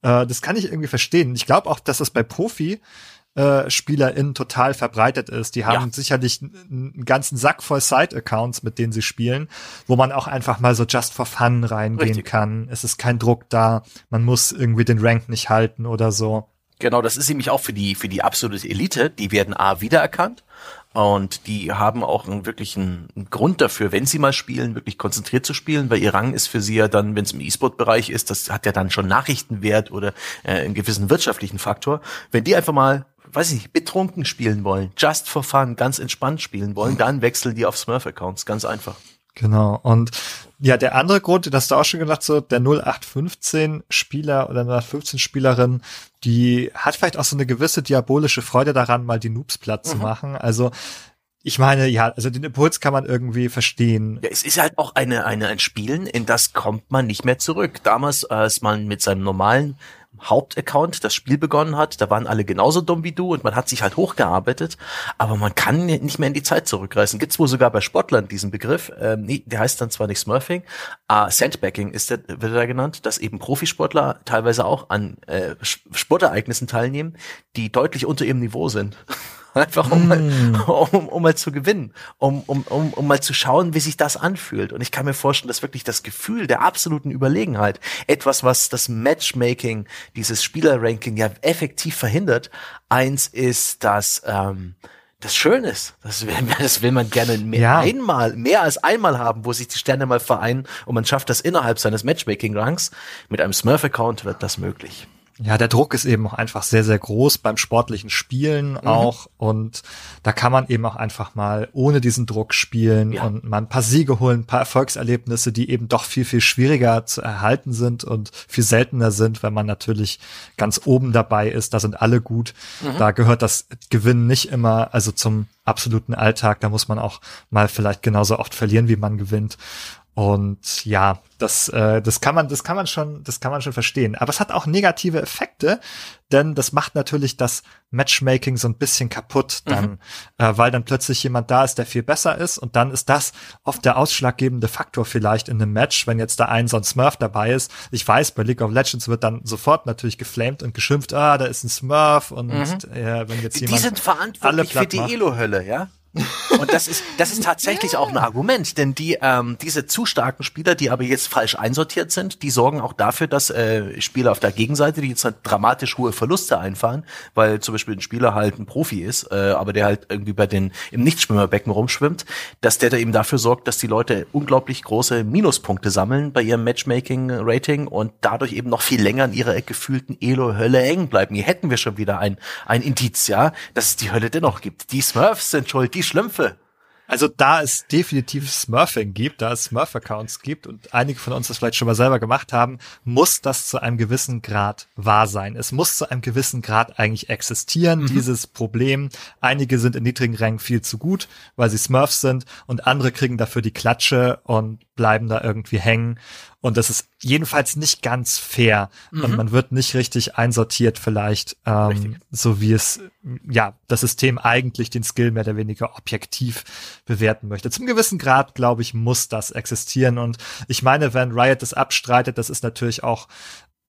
Äh, das kann ich irgendwie verstehen. Ich glaube auch, dass das bei Profi äh, SpielerInnen total verbreitet ist. Die haben ja. sicherlich einen ganzen Sack voll Side-Accounts, mit denen sie spielen, wo man auch einfach mal so just for fun reingehen Richtig. kann. Es ist kein Druck da, man muss irgendwie den Rank nicht halten oder so. Genau, das ist nämlich auch für die, für die absolute Elite, die werden A wiedererkannt Und die haben auch einen wirklichen Grund dafür, wenn sie mal spielen, wirklich konzentriert zu spielen, weil ihr Rang ist für sie ja dann, wenn es im E-Sport-Bereich ist, das hat ja dann schon Nachrichtenwert oder äh, einen gewissen wirtschaftlichen Faktor. Wenn die einfach mal weiß ich nicht, betrunken spielen wollen, just for fun, ganz entspannt spielen wollen, dann wechseln die auf Smurf-Accounts, ganz einfach. Genau. Und ja, der andere Grund, das hast du auch schon gedacht, so der 0815 Spieler oder 0815 Spielerin, die hat vielleicht auch so eine gewisse diabolische Freude daran, mal die Noobs platt zu mhm. machen. Also ich meine, ja, also den Impuls kann man irgendwie verstehen. Ja, es ist halt auch eine, eine, ein Spielen, in das kommt man nicht mehr zurück. Damals, als man mit seinem normalen Hauptaccount das Spiel begonnen hat, da waren alle genauso dumm wie du und man hat sich halt hochgearbeitet, aber man kann nicht mehr in die Zeit zurückreißen. Gibt's wohl sogar bei Sportlern diesen Begriff, ähm, nee, der heißt dann zwar nicht Smurfing, äh, Sandbagging ist der, wird er genannt, dass eben Profisportler teilweise auch an äh, Sportereignissen teilnehmen, die deutlich unter ihrem Niveau sind. [LAUGHS] [LAUGHS] Einfach um, mm. mal, um, um mal zu gewinnen, um, um, um, um mal zu schauen, wie sich das anfühlt. Und ich kann mir vorstellen, dass wirklich das Gefühl der absoluten Überlegenheit, etwas, was das Matchmaking, dieses Spielerranking ja effektiv verhindert, eins ist, dass ähm, das schön ist. Das will, [LAUGHS] das will man gerne mehr ja. einmal, mehr als einmal haben, wo sich die Sterne mal vereinen und man schafft das innerhalb seines Matchmaking-Ranks. Mit einem Smurf-Account wird das möglich. Ja, der Druck ist eben auch einfach sehr, sehr groß beim sportlichen Spielen mhm. auch. Und da kann man eben auch einfach mal ohne diesen Druck spielen ja. und mal ein paar Siege holen, ein paar Erfolgserlebnisse, die eben doch viel, viel schwieriger zu erhalten sind und viel seltener sind, wenn man natürlich ganz oben dabei ist. Da sind alle gut. Mhm. Da gehört das Gewinnen nicht immer, also zum absoluten Alltag. Da muss man auch mal vielleicht genauso oft verlieren, wie man gewinnt. Und ja, das, äh, das kann man, das kann man schon, das kann man schon verstehen. Aber es hat auch negative Effekte, denn das macht natürlich das Matchmaking so ein bisschen kaputt, dann, mhm. äh, weil dann plötzlich jemand da ist, der viel besser ist, und dann ist das oft der ausschlaggebende Faktor vielleicht in einem Match, wenn jetzt da ein so ein Smurf dabei ist. Ich weiß, bei League of Legends wird dann sofort natürlich geflamed und geschimpft, ah, da ist ein Smurf und mhm. äh, wenn jetzt jemand die sind verantwortlich für die Elo-Hölle, ja? Und das ist, das ist tatsächlich auch ein Argument, denn die, ähm, diese zu starken Spieler, die aber jetzt falsch einsortiert sind, die sorgen auch dafür, dass äh, Spieler auf der Gegenseite, die jetzt halt dramatisch hohe Verluste einfahren, weil zum Beispiel ein Spieler halt ein Profi ist, äh, aber der halt irgendwie bei den im Nichtschwimmerbecken rumschwimmt, dass der da eben dafür sorgt, dass die Leute unglaublich große Minuspunkte sammeln bei ihrem Matchmaking-Rating und dadurch eben noch viel länger in ihrer gefühlten Elo-Hölle hängen bleiben. Hier hätten wir schon wieder ein, ein Indiz, ja, dass es die Hölle dennoch gibt. Die Smurfs sind schuld, die Schlümpfe. Also da es definitiv Smurfing gibt, da es Smurf-Accounts gibt und einige von uns das vielleicht schon mal selber gemacht haben, muss das zu einem gewissen Grad wahr sein. Es muss zu einem gewissen Grad eigentlich existieren, mhm. dieses Problem. Einige sind in niedrigen Rängen viel zu gut, weil sie Smurfs sind und andere kriegen dafür die Klatsche und bleiben da irgendwie hängen. Und das ist jedenfalls nicht ganz fair. Mhm. Und man wird nicht richtig einsortiert vielleicht, ähm, so wie es, ja, das System eigentlich den Skill mehr oder weniger objektiv bewerten möchte. Zum gewissen Grad, glaube ich, muss das existieren. Und ich meine, wenn Riot das abstreitet, das ist natürlich auch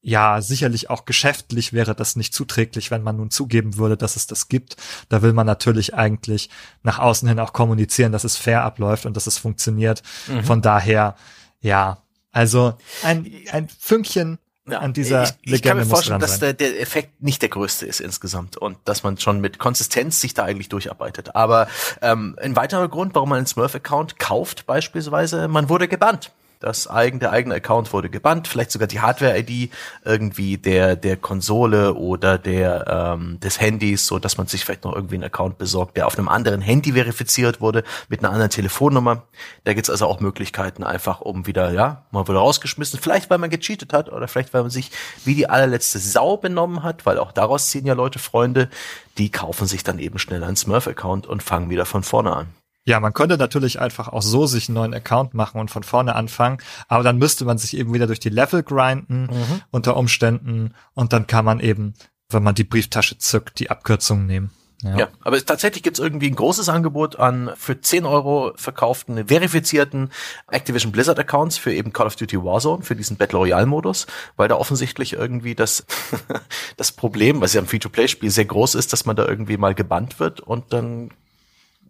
ja, sicherlich auch geschäftlich wäre das nicht zuträglich, wenn man nun zugeben würde, dass es das gibt. Da will man natürlich eigentlich nach außen hin auch kommunizieren, dass es fair abläuft und dass es funktioniert. Mhm. Von daher, ja, also ein, ein Fünkchen ja, an dieser ich, ich Legende kann mir vorstellen, dass der, der Effekt nicht der größte ist insgesamt und dass man schon mit Konsistenz sich da eigentlich durcharbeitet. Aber ähm, ein weiterer Grund, warum man einen Smurf-Account kauft beispielsweise, man wurde gebannt. Das eigen, der eigene Account wurde gebannt, vielleicht sogar die Hardware-ID irgendwie der, der Konsole oder der, ähm, des Handys, so dass man sich vielleicht noch irgendwie einen Account besorgt, der auf einem anderen Handy verifiziert wurde, mit einer anderen Telefonnummer. Da gibt's also auch Möglichkeiten einfach, um wieder, ja, mal wieder rausgeschmissen. Vielleicht, weil man gecheatet hat oder vielleicht, weil man sich wie die allerletzte Sau benommen hat, weil auch daraus ziehen ja Leute Freunde, die kaufen sich dann eben schnell einen Smurf-Account und fangen wieder von vorne an. Ja, man könnte natürlich einfach auch so sich einen neuen Account machen und von vorne anfangen, aber dann müsste man sich eben wieder durch die Level grinden mhm. unter Umständen und dann kann man eben, wenn man die Brieftasche zückt, die Abkürzung nehmen. Ja. ja, aber tatsächlich gibt's irgendwie ein großes Angebot an für 10 Euro verkauften, verifizierten Activision Blizzard Accounts für eben Call of Duty Warzone, für diesen Battle Royale Modus, weil da offensichtlich irgendwie das, [LAUGHS] das Problem, was ja im Free-to-Play-Spiel sehr groß ist, dass man da irgendwie mal gebannt wird und dann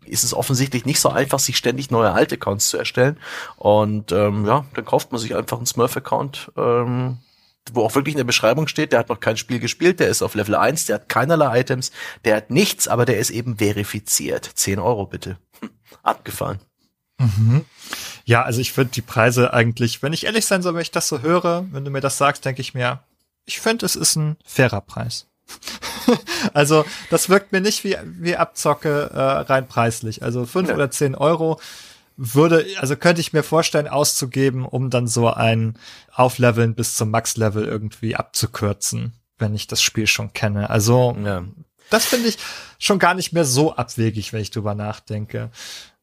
ist es offensichtlich nicht so einfach, sich ständig neue alte Accounts zu erstellen. Und ähm, ja, dann kauft man sich einfach einen Smurf-Account. Ähm, wo auch wirklich in der Beschreibung steht, der hat noch kein Spiel gespielt, der ist auf Level 1, der hat keinerlei Items, der hat nichts, aber der ist eben verifiziert. 10 Euro bitte. Hm, abgefahren. Mhm. Ja, also ich finde die Preise eigentlich, wenn ich ehrlich sein soll, wenn ich das so höre, wenn du mir das sagst, denke ich mir, ich finde, es ist ein fairer Preis. [LAUGHS] also das wirkt mir nicht wie, wie Abzocke äh, rein preislich. Also fünf ja. oder zehn Euro würde, also könnte ich mir vorstellen, auszugeben, um dann so ein Aufleveln bis zum Max-Level irgendwie abzukürzen, wenn ich das Spiel schon kenne. Also ja. das finde ich schon gar nicht mehr so abwegig, wenn ich drüber nachdenke.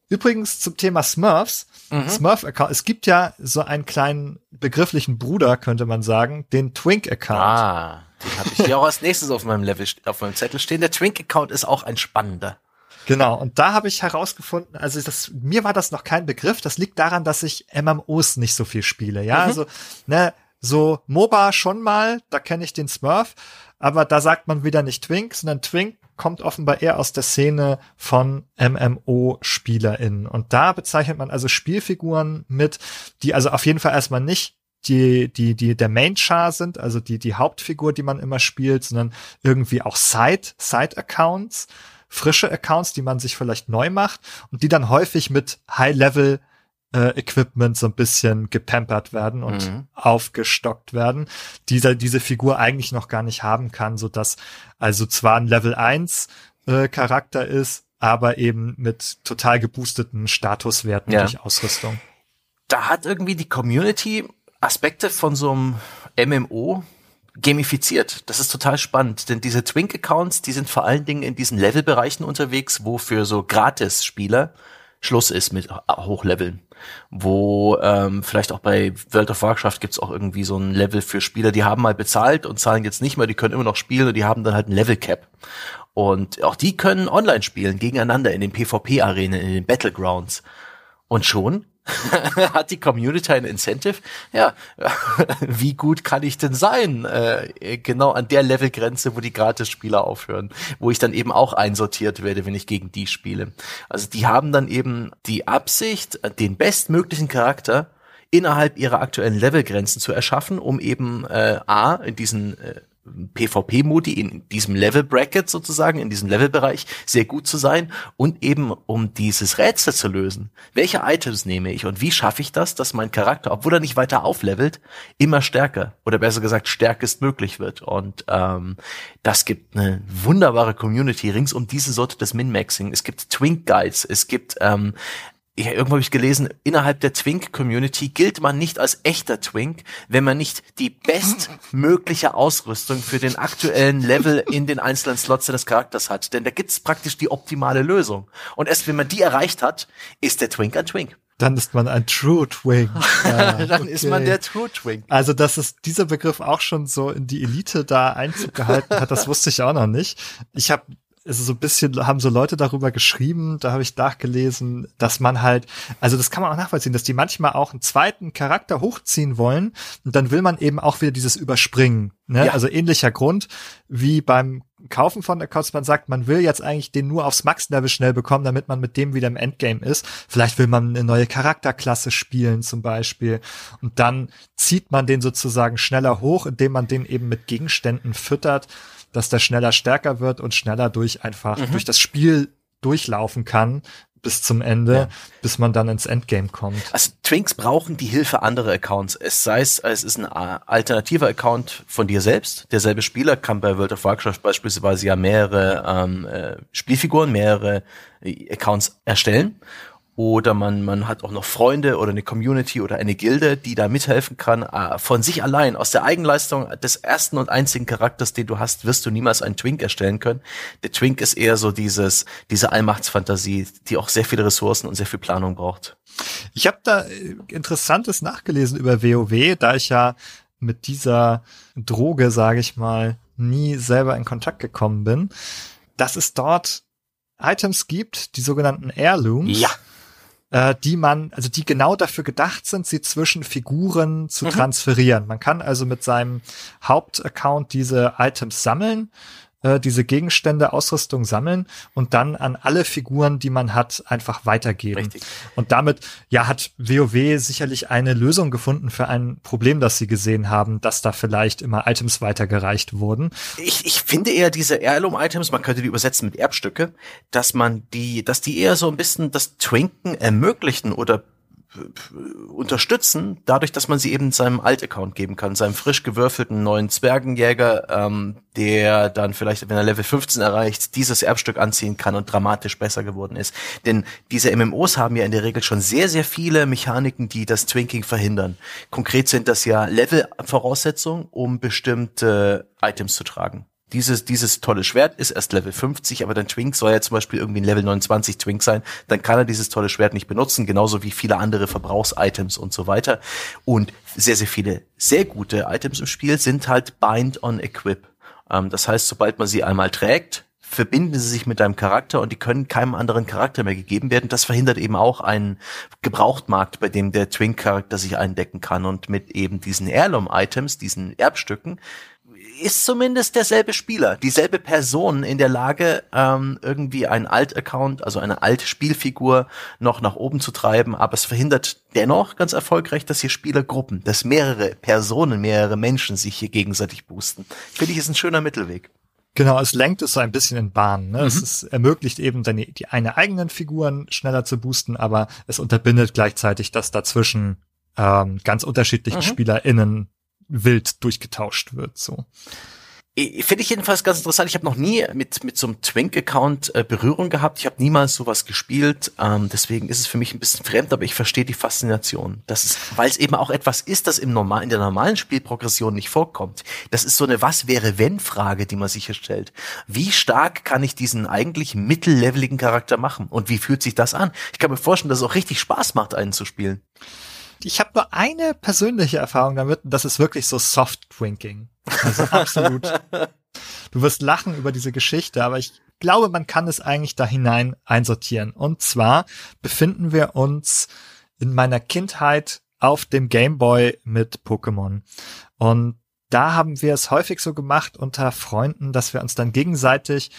Übrigens zum Thema Smurfs. Mhm. Smurf-Account. Es gibt ja so einen kleinen begrifflichen Bruder, könnte man sagen, den Twink-Account. Ah, den habe ich hier auch als nächstes auf meinem Level, auf meinem Zettel stehen. Der Twink-Account ist auch ein spannender. Genau, und da habe ich herausgefunden, also das, mir war das noch kein Begriff, das liegt daran, dass ich MMOs nicht so viel spiele, ja, mhm. also, ne, so MOBA schon mal, da kenne ich den Smurf, aber da sagt man wieder nicht Twink, sondern Twink kommt offenbar eher aus der Szene von MMO-SpielerInnen. Und da bezeichnet man also Spielfiguren mit, die also auf jeden Fall erstmal nicht die, die, die der Main-Char sind, also die, die Hauptfigur, die man immer spielt, sondern irgendwie auch Side, Side-Accounts, frische Accounts, die man sich vielleicht neu macht und die dann häufig mit High-Level äh, Equipment so ein bisschen gepampert werden und mhm. aufgestockt werden, dieser diese Figur eigentlich noch gar nicht haben kann, so dass also zwar ein Level 1 äh, Charakter ist, aber eben mit total geboosteten Statuswerten ja. durch Ausrüstung. Da hat irgendwie die Community Aspekte von so einem MMO gamifiziert. Das ist total spannend, denn diese Twink-Accounts, die sind vor allen Dingen in diesen Levelbereichen unterwegs, wo für so Gratis-Spieler Schluss ist mit Hochleveln. Wo ähm, vielleicht auch bei World of Warcraft gibt's auch irgendwie so ein Level für Spieler, die haben mal bezahlt und zahlen jetzt nicht mehr, die können immer noch spielen und die haben dann halt ein Level Cap. Und auch die können online spielen, gegeneinander in den PvP-Arenen, in den Battlegrounds. Und schon [LAUGHS] hat die Community ein Incentive? Ja, [LAUGHS] wie gut kann ich denn sein? Äh, genau an der Levelgrenze, wo die Gratis-Spieler aufhören, wo ich dann eben auch einsortiert werde, wenn ich gegen die spiele. Also die haben dann eben die Absicht, den bestmöglichen Charakter innerhalb ihrer aktuellen Levelgrenzen zu erschaffen, um eben äh, A, in diesen äh, PvP-Modi in diesem Level-Bracket sozusagen, in diesem Levelbereich sehr gut zu sein und eben um dieses Rätsel zu lösen. Welche Items nehme ich und wie schaffe ich das, dass mein Charakter, obwohl er nicht weiter auflevelt, immer stärker oder besser gesagt stärkest möglich wird. Und ähm, das gibt eine wunderbare Community rings um diese Sorte des Min-Maxing. Es gibt Twink Guides, es gibt ähm, ja, irgendwo habe ich gelesen, innerhalb der Twink-Community gilt man nicht als echter Twink, wenn man nicht die bestmögliche Ausrüstung für den aktuellen Level in den einzelnen Slots des Charakters hat. Denn da gibt's praktisch die optimale Lösung. Und erst wenn man die erreicht hat, ist der Twink ein Twink. Dann ist man ein True Twink. [LAUGHS] Ja, Dann okay. ist man der True Twink. Also, dass es dieser Begriff auch schon so in die Elite da Einzug gehalten hat, das wusste ich auch noch nicht. Ich habe ist so ein bisschen, haben so Leute darüber geschrieben, da habe ich nachgelesen, dass man halt, also das kann man auch nachvollziehen, dass die manchmal auch einen zweiten Charakter hochziehen wollen und dann will man eben auch wieder dieses Überspringen. Ne? Ja. Also ähnlicher Grund wie beim Kaufen von Accounts, man sagt, man will jetzt eigentlich den nur aufs Max-Level schnell bekommen, damit man mit dem wieder im Endgame ist. Vielleicht will man eine neue Charakterklasse spielen zum Beispiel. Und dann zieht man den sozusagen schneller hoch, indem man den eben mit Gegenständen füttert dass der schneller stärker wird und schneller durch einfach mhm. durch das Spiel durchlaufen kann bis zum Ende, ja. bis man dann ins Endgame kommt. Also Twinks brauchen die Hilfe anderer Accounts. Es sei es, es ist ein alternativer Account von dir selbst. Derselbe Spieler kann bei World of Warcraft beispielsweise ja mehrere ähm, äh, Spielfiguren, mehrere äh, Accounts erstellen oder man, man hat auch noch Freunde oder eine Community oder eine Gilde, die da mithelfen kann. Äh, von sich allein, aus der Eigenleistung des ersten und einzigen Charakters, den du hast, wirst du niemals einen Twink erstellen können. Der Twink ist eher so dieses, diese Allmachtsfantasie, die auch sehr viele Ressourcen und sehr viel Planung braucht. Ich habe da äh, Interessantes nachgelesen über WoW, da ich ja mit dieser Droge, sage ich mal, nie selber in Kontakt gekommen bin, dass es dort Items gibt, die sogenannten Heirlooms. Ja äh, die man, also die genau dafür gedacht sind, sie zwischen Figuren zu mhm. transferieren. Man kann also mit seinem Hauptaccount diese Items sammeln äh, diese Gegenstände, Ausrüstung sammeln und dann an alle Figuren, die man hat, einfach weitergeben. Richtig. Und damit, ja, hat WoW sicherlich eine Lösung gefunden für ein Problem, das sie gesehen haben, dass da vielleicht immer Items weitergereicht wurden. Ich, ich finde eher diese Heirloom-Items, man könnte die übersetzen mit Erbstücke, dass man die, dass die eher so ein bisschen das Twinken ermöglichen oder unterstützen, dadurch, dass man sie eben seinem Alt-Account geben kann, seinem frisch gewürfelten neuen Zwergenjäger, ähm, der dann vielleicht, wenn er Level 15 erreicht, dieses Erbstück anziehen kann und dramatisch besser geworden ist. Denn diese MMOs haben ja in der Regel schon sehr, sehr viele Mechaniken, die das Twinking verhindern. Konkret sind das ja Level-Voraussetzungen, um bestimmte Items zu tragen dieses, dieses tolle Schwert ist erst Level 50, aber dein Twink soll ja zum Beispiel irgendwie ein Level 29 Twink sein, dann kann er dieses tolle Schwert nicht benutzen, genauso wie viele andere Verbrauchsitems und so weiter. Und sehr, sehr viele sehr gute Items im Spiel sind halt Bind on Equip. Ähm, das heißt, sobald man sie einmal trägt, verbinden sie sich mit deinem Charakter und die können keinem anderen Charakter mehr gegeben werden. Das verhindert eben auch einen Gebrauchtmarkt, bei dem der Twink-Charakter sich eindecken kann. Und mit eben diesen Heirloom-Items, diesen Erbstücken, ist zumindest derselbe Spieler, dieselbe Person in der Lage, ähm, irgendwie einen Alt-Account, also eine Alt-Spielfigur noch nach oben zu treiben, aber es verhindert dennoch ganz erfolgreich, dass hier Spielergruppen, dass mehrere Personen, mehrere Menschen sich hier gegenseitig boosten. Finde ich, ist ein schöner Mittelweg. Genau, es lenkt es so ein bisschen in Bahnen. Ne? Mhm. Es ist, ermöglicht eben deine, die eine eigenen Figuren schneller zu boosten, aber es unterbindet gleichzeitig, dass dazwischen ähm, ganz unterschiedlichen mhm. SpielerInnen wild durchgetauscht wird. So. Finde ich jedenfalls ganz interessant. Ich habe noch nie mit mit so einem Twink-Account äh, Berührung gehabt. Ich habe niemals sowas gespielt. Ähm, deswegen ist es für mich ein bisschen fremd, aber ich verstehe die Faszination. Das ist, weil es eben auch etwas ist, das im normal in der normalen Spielprogression nicht vorkommt. Das ist so eine Was wäre wenn Frage, die man sich hier stellt. Wie stark kann ich diesen eigentlich mittelleveligen Charakter machen und wie fühlt sich das an? Ich kann mir vorstellen, dass es auch richtig Spaß macht, einen zu spielen ich habe nur eine persönliche Erfahrung damit, und das ist wirklich so Soft Drinking. Also absolut. [LAUGHS] du wirst lachen über diese Geschichte, aber ich glaube, man kann es eigentlich da hinein einsortieren. Und zwar befinden wir uns in meiner Kindheit auf dem Game Boy mit Pokémon. Und da haben wir es häufig so gemacht unter Freunden, dass wir uns dann gegenseitig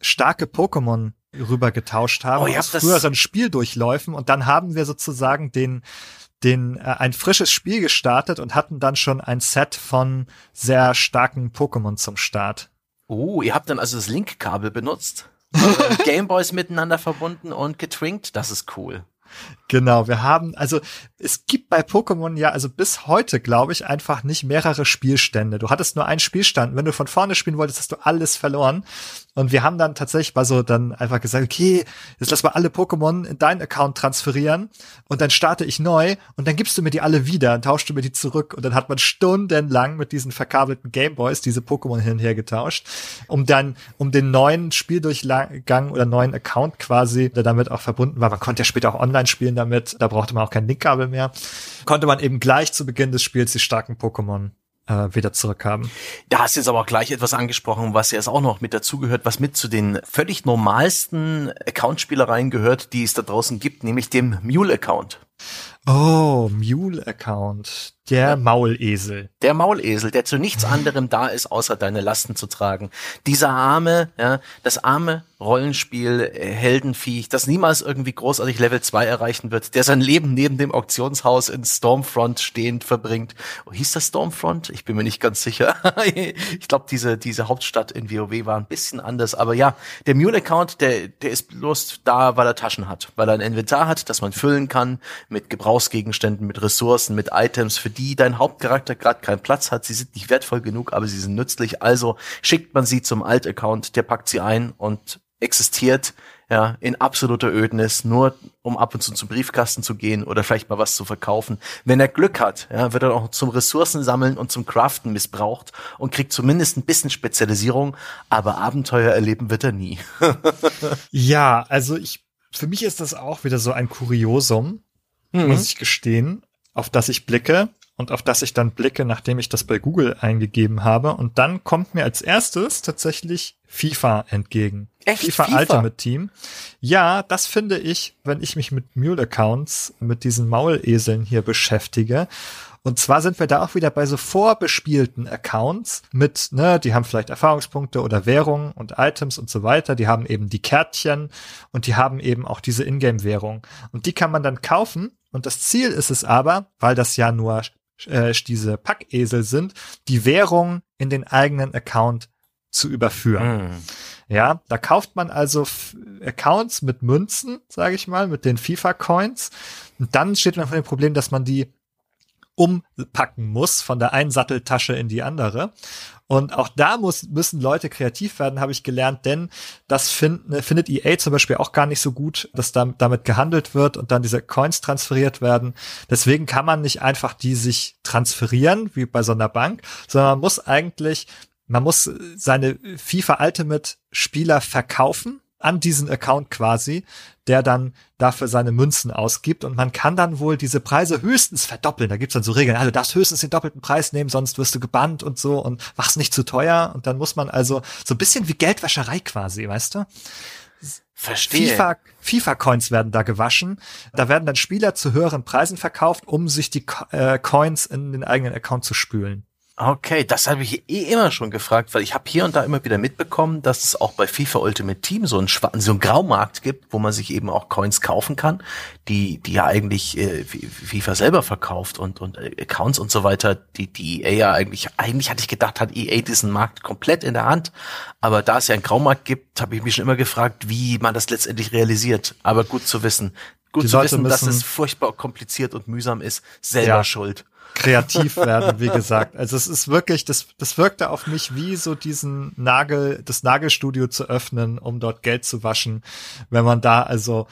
starke Pokémon rüber getauscht haben oh, aus früheren Spieldurchläufen und dann haben wir sozusagen den den äh, ein frisches Spiel gestartet und hatten dann schon ein Set von sehr starken Pokémon zum Start. Oh, ihr habt dann also das Link-Kabel benutzt? [LAUGHS] Gameboys miteinander verbunden und getwinkt? Das ist cool. Genau, wir haben, also es gibt bei Pokémon ja, also bis heute, glaube ich, einfach nicht mehrere Spielstände. Du hattest nur einen Spielstand. Wenn du von vorne spielen wolltest, hast du alles verloren. Und wir haben dann tatsächlich mal so dann einfach gesagt, okay, jetzt lass mal alle Pokémon in deinen Account transferieren und dann starte ich neu und dann gibst du mir die alle wieder und tauschst du mir die zurück. Und dann hat man stundenlang mit diesen verkabelten Gameboys diese Pokémon hin und her getauscht, um dann, um den neuen Spieldurchgang oder neuen Account quasi, der damit auch verbunden war. Man konnte ja später auch online spielen damit, da brauchte man auch kein Linkkabel mehr. Konnte man eben gleich zu Beginn des Spiels die starken Pokémon äh, wieder zurückhaben. Da hast du jetzt aber auch gleich etwas angesprochen, was jetzt auch noch mit dazugehört, was mit zu den völlig normalsten Account-Spielereien gehört, die es da draußen gibt, nämlich dem Mule-Account. Oh, Mule-Account. Der Maulesel. Der Maulesel, der zu nichts anderem da ist, außer deine Lasten zu tragen. Dieser arme, ja, das arme Rollenspiel äh, Heldenviech, das niemals irgendwie großartig Level 2 erreichen wird, der sein Leben neben dem Auktionshaus in Stormfront stehend verbringt. Oh, hieß das Stormfront? Ich bin mir nicht ganz sicher. [LAUGHS] ich glaube, diese, diese Hauptstadt in WoW war ein bisschen anders. Aber ja, der Mule-Account, der, der ist bloß da, weil er Taschen hat. Weil er ein Inventar hat, das man füllen kann mit Gebrauchsgegenständen, mit Ressourcen, mit Items, für die dein Hauptcharakter gerade keinen Platz hat. Sie sind nicht wertvoll genug, aber sie sind nützlich. Also schickt man sie zum Alt-Account, der packt sie ein und existiert ja in absoluter Ödnis, nur um ab und zu zum Briefkasten zu gehen oder vielleicht mal was zu verkaufen. Wenn er Glück hat, ja, wird er auch zum Ressourcen sammeln und zum Craften missbraucht und kriegt zumindest ein bisschen Spezialisierung, aber Abenteuer erleben wird er nie. [LAUGHS] ja, also ich für mich ist das auch wieder so ein Kuriosum, mhm. muss ich gestehen, auf das ich blicke und auf das ich dann blicke, nachdem ich das bei Google eingegeben habe. Und dann kommt mir als erstes tatsächlich FIFA entgegen. Echt? FIFA, FIFA Ultimate Team. Ja, das finde ich, wenn ich mich mit Mule-Accounts, mit diesen Mauleseln hier beschäftige. Und zwar sind wir da auch wieder bei so vorbespielten Accounts mit, ne, die haben vielleicht Erfahrungspunkte oder Währungen und Items und so weiter. Die haben eben die Kärtchen und die haben eben auch diese Ingame-Währung. Und die kann man dann kaufen. Und das Ziel ist es aber, weil das ja nur äh, diese Packesel sind, die Währung in den eigenen Account zu überführen. Mm. Ja, da kauft man also Accounts mit Münzen, sage ich mal, mit den FIFA-Coins. Und dann steht man vor dem Problem, dass man die umpacken muss von der einen Satteltasche in die andere. Und auch da muss, müssen Leute kreativ werden, habe ich gelernt, denn das find, ne, findet EA zum Beispiel auch gar nicht so gut, dass da, damit gehandelt wird und dann diese Coins transferiert werden. Deswegen kann man nicht einfach die sich transferieren, wie bei so einer Bank, sondern man muss eigentlich man muss seine FIFA Ultimate Spieler verkaufen an diesen Account quasi, der dann dafür seine Münzen ausgibt und man kann dann wohl diese Preise höchstens verdoppeln. Da gibt's dann so Regeln, also du darfst höchstens den doppelten Preis nehmen, sonst wirst du gebannt und so und mach's nicht zu teuer und dann muss man also so ein bisschen wie Geldwäscherei quasi, weißt du? Verstehe. FIFA, FIFA Coins werden da gewaschen. Da werden dann Spieler zu höheren Preisen verkauft, um sich die äh, Coins in den eigenen Account zu spülen. Okay, das habe ich eh immer schon gefragt, weil ich habe hier und da immer wieder mitbekommen, dass es auch bei FIFA Ultimate Team so einen, so einen Graumarkt gibt, wo man sich eben auch Coins kaufen kann, die die ja eigentlich äh, FIFA selber verkauft und und äh, Accounts und so weiter, die die EA ja eigentlich eigentlich hatte ich gedacht, hat EA diesen Markt komplett in der Hand, aber da es ja einen Graumarkt gibt, habe ich mich schon immer gefragt, wie man das letztendlich realisiert. Aber gut zu wissen, gut die zu Leute wissen, dass es furchtbar kompliziert und mühsam ist, selber ja. schuld kreativ werden, wie gesagt. Also es ist wirklich, das, das wirkte auf mich wie so diesen Nagel, das Nagelstudio zu öffnen, um dort Geld zu waschen. Wenn man da also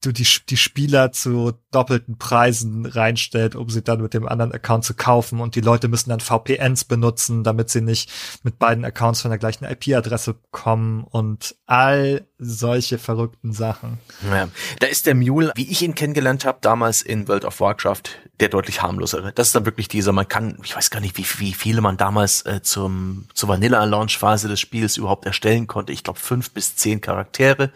du die, die Spieler zu doppelten Preisen reinstellt, um sie dann mit dem anderen Account zu kaufen und die Leute müssen dann VPNs benutzen, damit sie nicht mit beiden Accounts von der gleichen IP-Adresse kommen und all solche verrückten Sachen. Ja. Da ist der Mule, wie ich ihn kennengelernt habe, damals in World of Warcraft, der deutlich harmlosere. Das ist dann wirklich dieser, man kann, ich weiß gar nicht, wie, wie viele man damals äh, zum, zur Vanilla-Launch-Phase des Spiels überhaupt erstellen konnte. Ich glaube fünf bis zehn Charaktere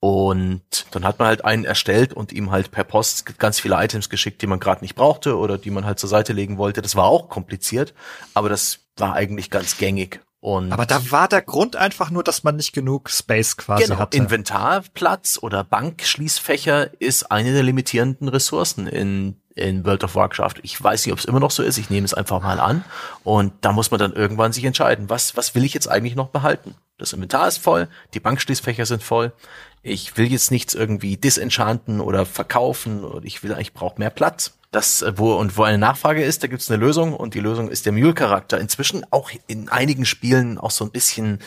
und dann hat man halt einen erstellt und ihm halt per Post ganz viele Items geschickt, die man gerade nicht brauchte oder die man halt zur Seite legen wollte. Das war auch kompliziert, aber das war eigentlich ganz gängig. Und aber da war der Grund einfach nur, dass man nicht genug Space quasi genau, hatte. Inventarplatz oder Bankschließfächer ist eine der limitierenden Ressourcen in, in World of Warcraft. Ich weiß nicht, ob es immer noch so ist. Ich nehme es einfach mal an. Und da muss man dann irgendwann sich entscheiden, was, was will ich jetzt eigentlich noch behalten? Das Inventar ist voll, die Bankschließfächer sind voll ich will jetzt nichts irgendwie disenchanten oder verkaufen ich will eigentlich brauche mehr Platz. Das, äh, wo, und wo eine Nachfrage ist, da gibt es eine Lösung und die Lösung ist der Mule-Charakter. Inzwischen auch in einigen Spielen auch so ein bisschen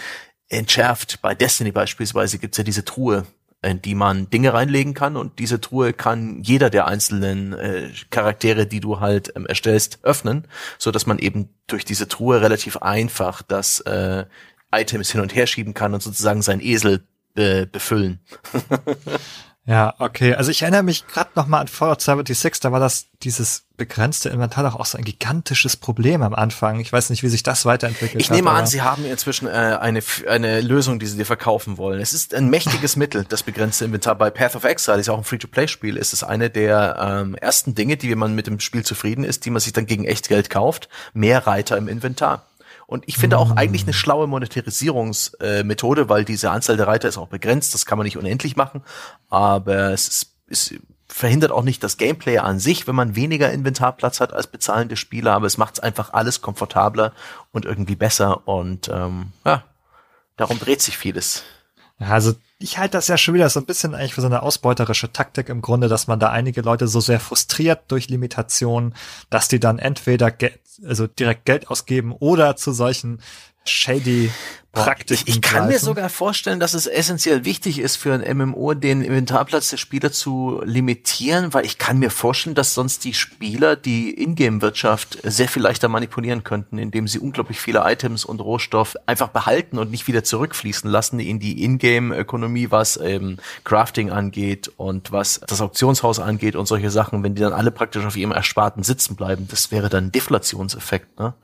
entschärft. Bei Destiny beispielsweise gibt's ja diese Truhe, in die man Dinge reinlegen kann und diese Truhe kann jeder der einzelnen äh, Charaktere, die du halt ähm, erstellst, öffnen, so dass man eben durch diese Truhe relativ einfach das äh, Items hin und her schieben kann und sozusagen sein Esel be befüllen. [LAUGHS] ja, okay. Also ich erinnere mich gerade noch mal an Fallout 76, da war das dieses begrenzte Inventar doch auch so ein gigantisches Problem am Anfang. Ich weiß nicht, wie sich das weiterentwickelt ich hat. Ich nehme an, Sie haben inzwischen äh, eine, eine Lösung, die Sie dir verkaufen wollen. Es ist ein mächtiges Mittel, das begrenzte Inventar. Bei Path of Exile ist ja auch ein Free-to-Play-Spiel. ist Es eine der ähm, ersten Dinge, die, wenn man mit dem Spiel zufrieden ist, die man sich dann gegen Echtgeld kauft. Mehr Reiter im Inventar. Und ich finde auch eigentlich eine schlaue Monetarisierungsmethode, weil diese Anzahl der Reiter ist auch begrenzt, das kann man nicht unendlich machen, aber es, ist, es verhindert auch nicht das Gameplay an sich, wenn man weniger Inventarplatz hat als bezahlende Spieler, aber es macht es einfach alles komfortabler und irgendwie besser. Und ähm, ja, darum dreht sich vieles. Also ich halte das ja schon wieder so ein bisschen eigentlich für so eine ausbeuterische Taktik im Grunde, dass man da einige Leute so sehr frustriert durch Limitationen, dass die dann entweder also direkt Geld ausgeben oder zu solchen shady Praktiken. Ich, ich kann mir sogar vorstellen, dass es essentiell wichtig ist für ein MMO, den Inventarplatz der Spieler zu limitieren, weil ich kann mir vorstellen, dass sonst die Spieler die Ingame-Wirtschaft sehr viel leichter manipulieren könnten, indem sie unglaublich viele Items und Rohstoff einfach behalten und nicht wieder zurückfließen lassen in die Ingame-Ökonomie, was ähm, Crafting angeht und was das Auktionshaus angeht und solche Sachen. Wenn die dann alle praktisch auf ihrem Ersparten sitzen bleiben, das wäre dann ein Deflationseffekt. Ne?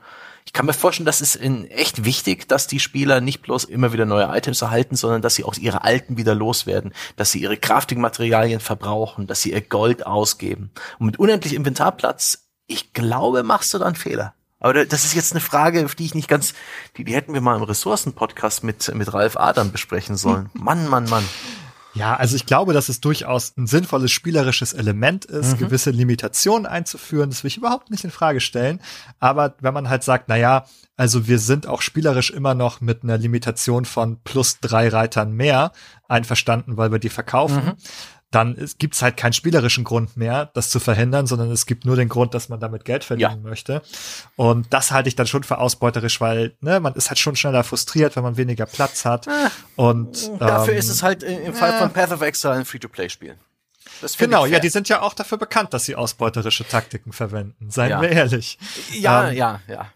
Ich kann mir vorstellen, das ist in echt wichtig, dass die Spieler nicht bloß immer wieder neue Items erhalten, sondern dass sie auch ihre alten wieder loswerden, dass sie ihre Crafting-Materialien verbrauchen, dass sie ihr Gold ausgeben. Und mit unendlich Inventarplatz, ich glaube, machst du dann Fehler. Aber das ist jetzt eine Frage, auf die ich nicht ganz, die, die hätten wir mal im Ressourcen-Podcast mit, mit Ralf Adam besprechen sollen. [LAUGHS] Mann, Mann, Mann. Ja, also ich glaube, dass es durchaus ein sinnvolles spielerisches Element ist, mhm. gewisse Limitationen einzuführen. Das will ich überhaupt nicht in Frage stellen. Aber wenn man halt sagt, na ja, also wir sind auch spielerisch immer noch mit einer Limitation von plus drei Reitern mehr einverstanden, weil wir die verkaufen. Mhm dann gibt es halt keinen spielerischen Grund mehr, das zu verhindern, sondern es gibt nur den Grund, dass man damit Geld verdienen ja. möchte. Und das halte ich dann schon für ausbeuterisch, weil ne, man ist halt schon schneller frustriert, wenn man weniger Platz hat. Ah, und dafür ähm, ist es halt im Fall von Path of Exile ein Free-to-Play-Spiel. Genau, ja, die sind ja auch dafür bekannt, dass sie ausbeuterische Taktiken verwenden. Seien ja. wir ehrlich. Ja, ähm, ja, ja.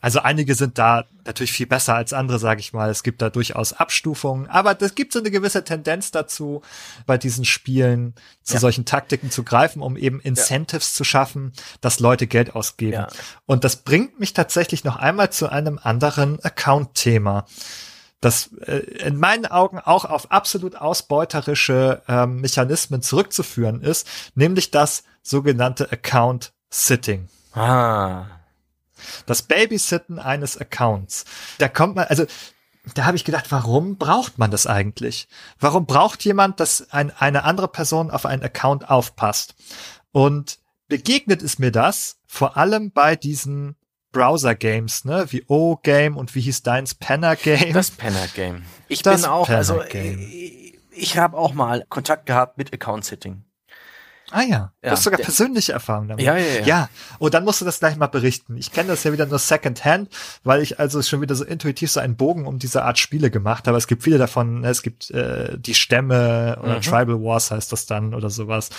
Also einige sind da natürlich viel besser als andere, sage ich mal. Es gibt da durchaus Abstufungen, aber es gibt so eine gewisse Tendenz dazu, bei diesen Spielen zu ja. solchen Taktiken zu greifen, um eben Incentives ja. zu schaffen, dass Leute Geld ausgeben. Ja. Und das bringt mich tatsächlich noch einmal zu einem anderen Account-Thema das äh, in meinen Augen auch auf absolut ausbeuterische ähm, Mechanismen zurückzuführen ist, nämlich das sogenannte Account Sitting. Ah. Das Babysitten eines Accounts. Da kommt man, also da habe ich gedacht, warum braucht man das eigentlich? Warum braucht jemand, dass ein, eine andere Person auf einen Account aufpasst? Und begegnet ist mir das vor allem bei diesen Browser-Games, ne, wie O-Game und wie hieß deins Penner-Game? Das Penner-Game. Ich das bin auch, also ich, ich habe auch mal Kontakt gehabt mit Account-Sitting. Ah ja, ja du hast sogar persönliche Erfahrungen damit. Ja, ja, ja. Ja, und dann musst du das gleich mal berichten. Ich kenne das ja wieder nur Secondhand, weil ich also schon wieder so intuitiv so einen Bogen um diese Art Spiele gemacht habe. Es gibt viele davon, ne? es gibt äh, die Stämme oder mhm. Tribal Wars heißt das dann oder sowas,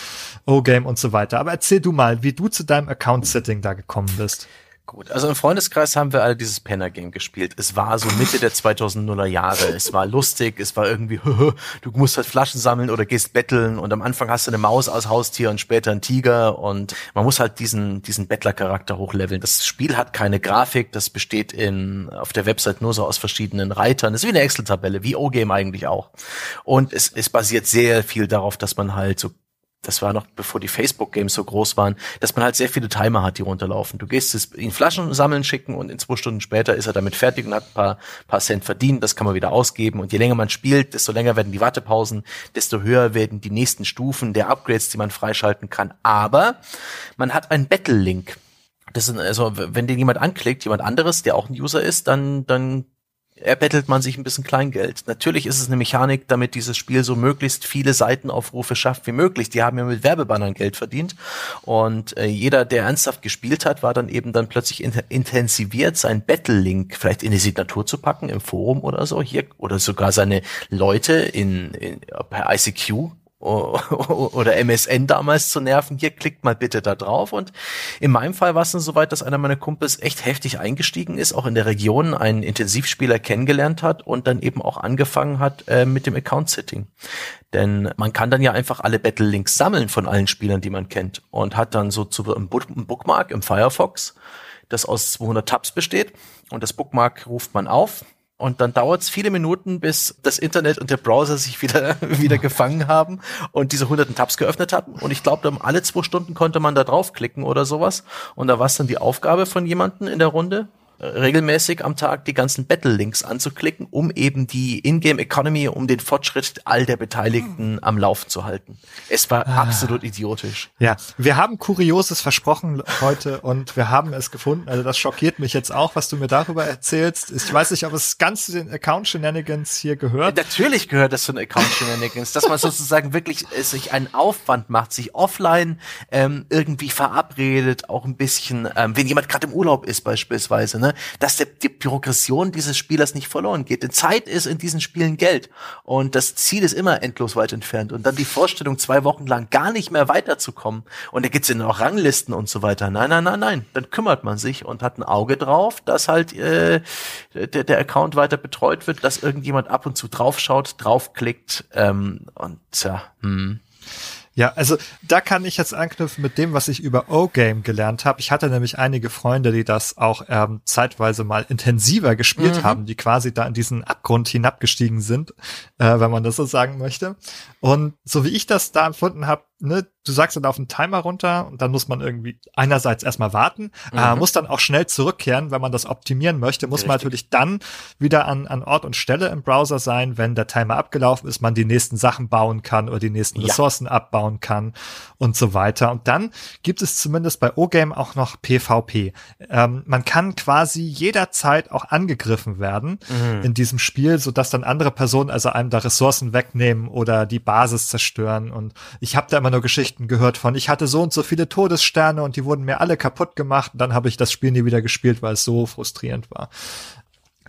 O-Game und so weiter. Aber erzähl du mal, wie du zu deinem Account-Setting da gekommen bist. Gut, also im Freundeskreis haben wir alle dieses Penner-Game gespielt. Es war so Mitte der 2000er Jahre. Es war lustig, es war irgendwie, [LAUGHS] du musst halt Flaschen sammeln oder gehst betteln und am Anfang hast du eine Maus als Haustier und später ein Tiger und man muss halt diesen, diesen Bettler-Charakter hochleveln. Das Spiel hat keine Grafik, das besteht in, auf der Website nur so aus verschiedenen Reitern. Das ist wie eine Excel-Tabelle, wie O-Game eigentlich auch. Und es, es basiert sehr viel darauf, dass man halt so das war noch bevor die Facebook-Games so groß waren, dass man halt sehr viele Timer hat, die runterlaufen. Du gehst es in Flaschen sammeln schicken und in zwei Stunden später ist er damit fertig und hat ein paar, paar Cent verdient. Das kann man wieder ausgeben. Und je länger man spielt, desto länger werden die Wartepausen, desto höher werden die nächsten Stufen der Upgrades, die man freischalten kann. Aber man hat einen Battle-Link. Das ist, also, wenn den jemand anklickt, jemand anderes, der auch ein User ist, dann, dann erbettelt man sich ein bisschen Kleingeld. Natürlich ist es eine Mechanik, damit dieses Spiel so möglichst viele Seitenaufrufe schafft wie möglich. Die haben ja mit Werbebannern Geld verdient und äh, jeder, der ernsthaft gespielt hat, war dann eben dann plötzlich in intensiviert, sein Battle-Link vielleicht in die Signatur zu packen im Forum oder so hier oder sogar seine Leute in, in per ICQ oder MSN damals zu nerven, hier klickt mal bitte da drauf. Und in meinem Fall war es dann soweit, dass einer meiner Kumpels echt heftig eingestiegen ist, auch in der Region einen Intensivspieler kennengelernt hat und dann eben auch angefangen hat äh, mit dem Account-Setting. Denn man kann dann ja einfach alle Battle-Links sammeln von allen Spielern, die man kennt und hat dann so zu einem Bookmark im Firefox, das aus 200 Tabs besteht und das Bookmark ruft man auf, und dann dauert es viele Minuten, bis das Internet und der Browser sich wieder, [LAUGHS] wieder gefangen haben und diese hunderten Tabs geöffnet hatten. Und ich glaube, alle zwei Stunden konnte man da draufklicken oder sowas. Und da war es dann die Aufgabe von jemanden in der Runde, regelmäßig am Tag die ganzen Battle-Links anzuklicken, um eben die Ingame-Economy, um den Fortschritt all der Beteiligten am Laufen zu halten. Es war ah. absolut idiotisch. Ja, wir haben Kurioses versprochen heute und wir haben es gefunden. Also das schockiert mich jetzt auch, was du mir darüber erzählst. Ich weiß nicht, ob es ganz zu den Account-Shenanigans hier gehört. Natürlich gehört das zu den Account-Shenanigans, dass man sozusagen wirklich äh, sich einen Aufwand macht, sich offline ähm, irgendwie verabredet, auch ein bisschen, ähm, wenn jemand gerade im Urlaub ist beispielsweise, ne? Ne, dass der, die Progression dieses Spielers nicht verloren geht. Denn Zeit ist in diesen Spielen Geld. Und das Ziel ist immer endlos weit entfernt. Und dann die Vorstellung, zwei Wochen lang gar nicht mehr weiterzukommen. Und da gibt's ja noch Ranglisten und so weiter. Nein, nein, nein, nein. Dann kümmert man sich und hat ein Auge drauf, dass halt äh, der, der Account weiter betreut wird, dass irgendjemand ab und zu draufschaut, draufklickt ähm, und ja, hm. Ja, also da kann ich jetzt anknüpfen mit dem, was ich über O-Game gelernt habe. Ich hatte nämlich einige Freunde, die das auch ähm, zeitweise mal intensiver gespielt mhm. haben, die quasi da in diesen Abgrund hinabgestiegen sind, äh, wenn man das so sagen möchte. Und so wie ich das da empfunden habe, ne, du sagst dann auf den Timer runter und dann muss man irgendwie einerseits erstmal warten, mhm. äh, muss dann auch schnell zurückkehren, wenn man das optimieren möchte, muss Richtig. man natürlich dann wieder an, an Ort und Stelle im Browser sein, wenn der Timer abgelaufen ist, man die nächsten Sachen bauen kann oder die nächsten ja. Ressourcen abbauen kann und so weiter. Und dann gibt es zumindest bei O-Game auch noch PvP. Ähm, man kann quasi jederzeit auch angegriffen werden mhm. in diesem Spiel, so dass dann andere Personen also einem da Ressourcen wegnehmen oder die Basis zerstören. Und ich habe da immer nur Geschichten gehört von, ich hatte so und so viele Todessterne und die wurden mir alle kaputt gemacht. Und dann habe ich das Spiel nie wieder gespielt, weil es so frustrierend war.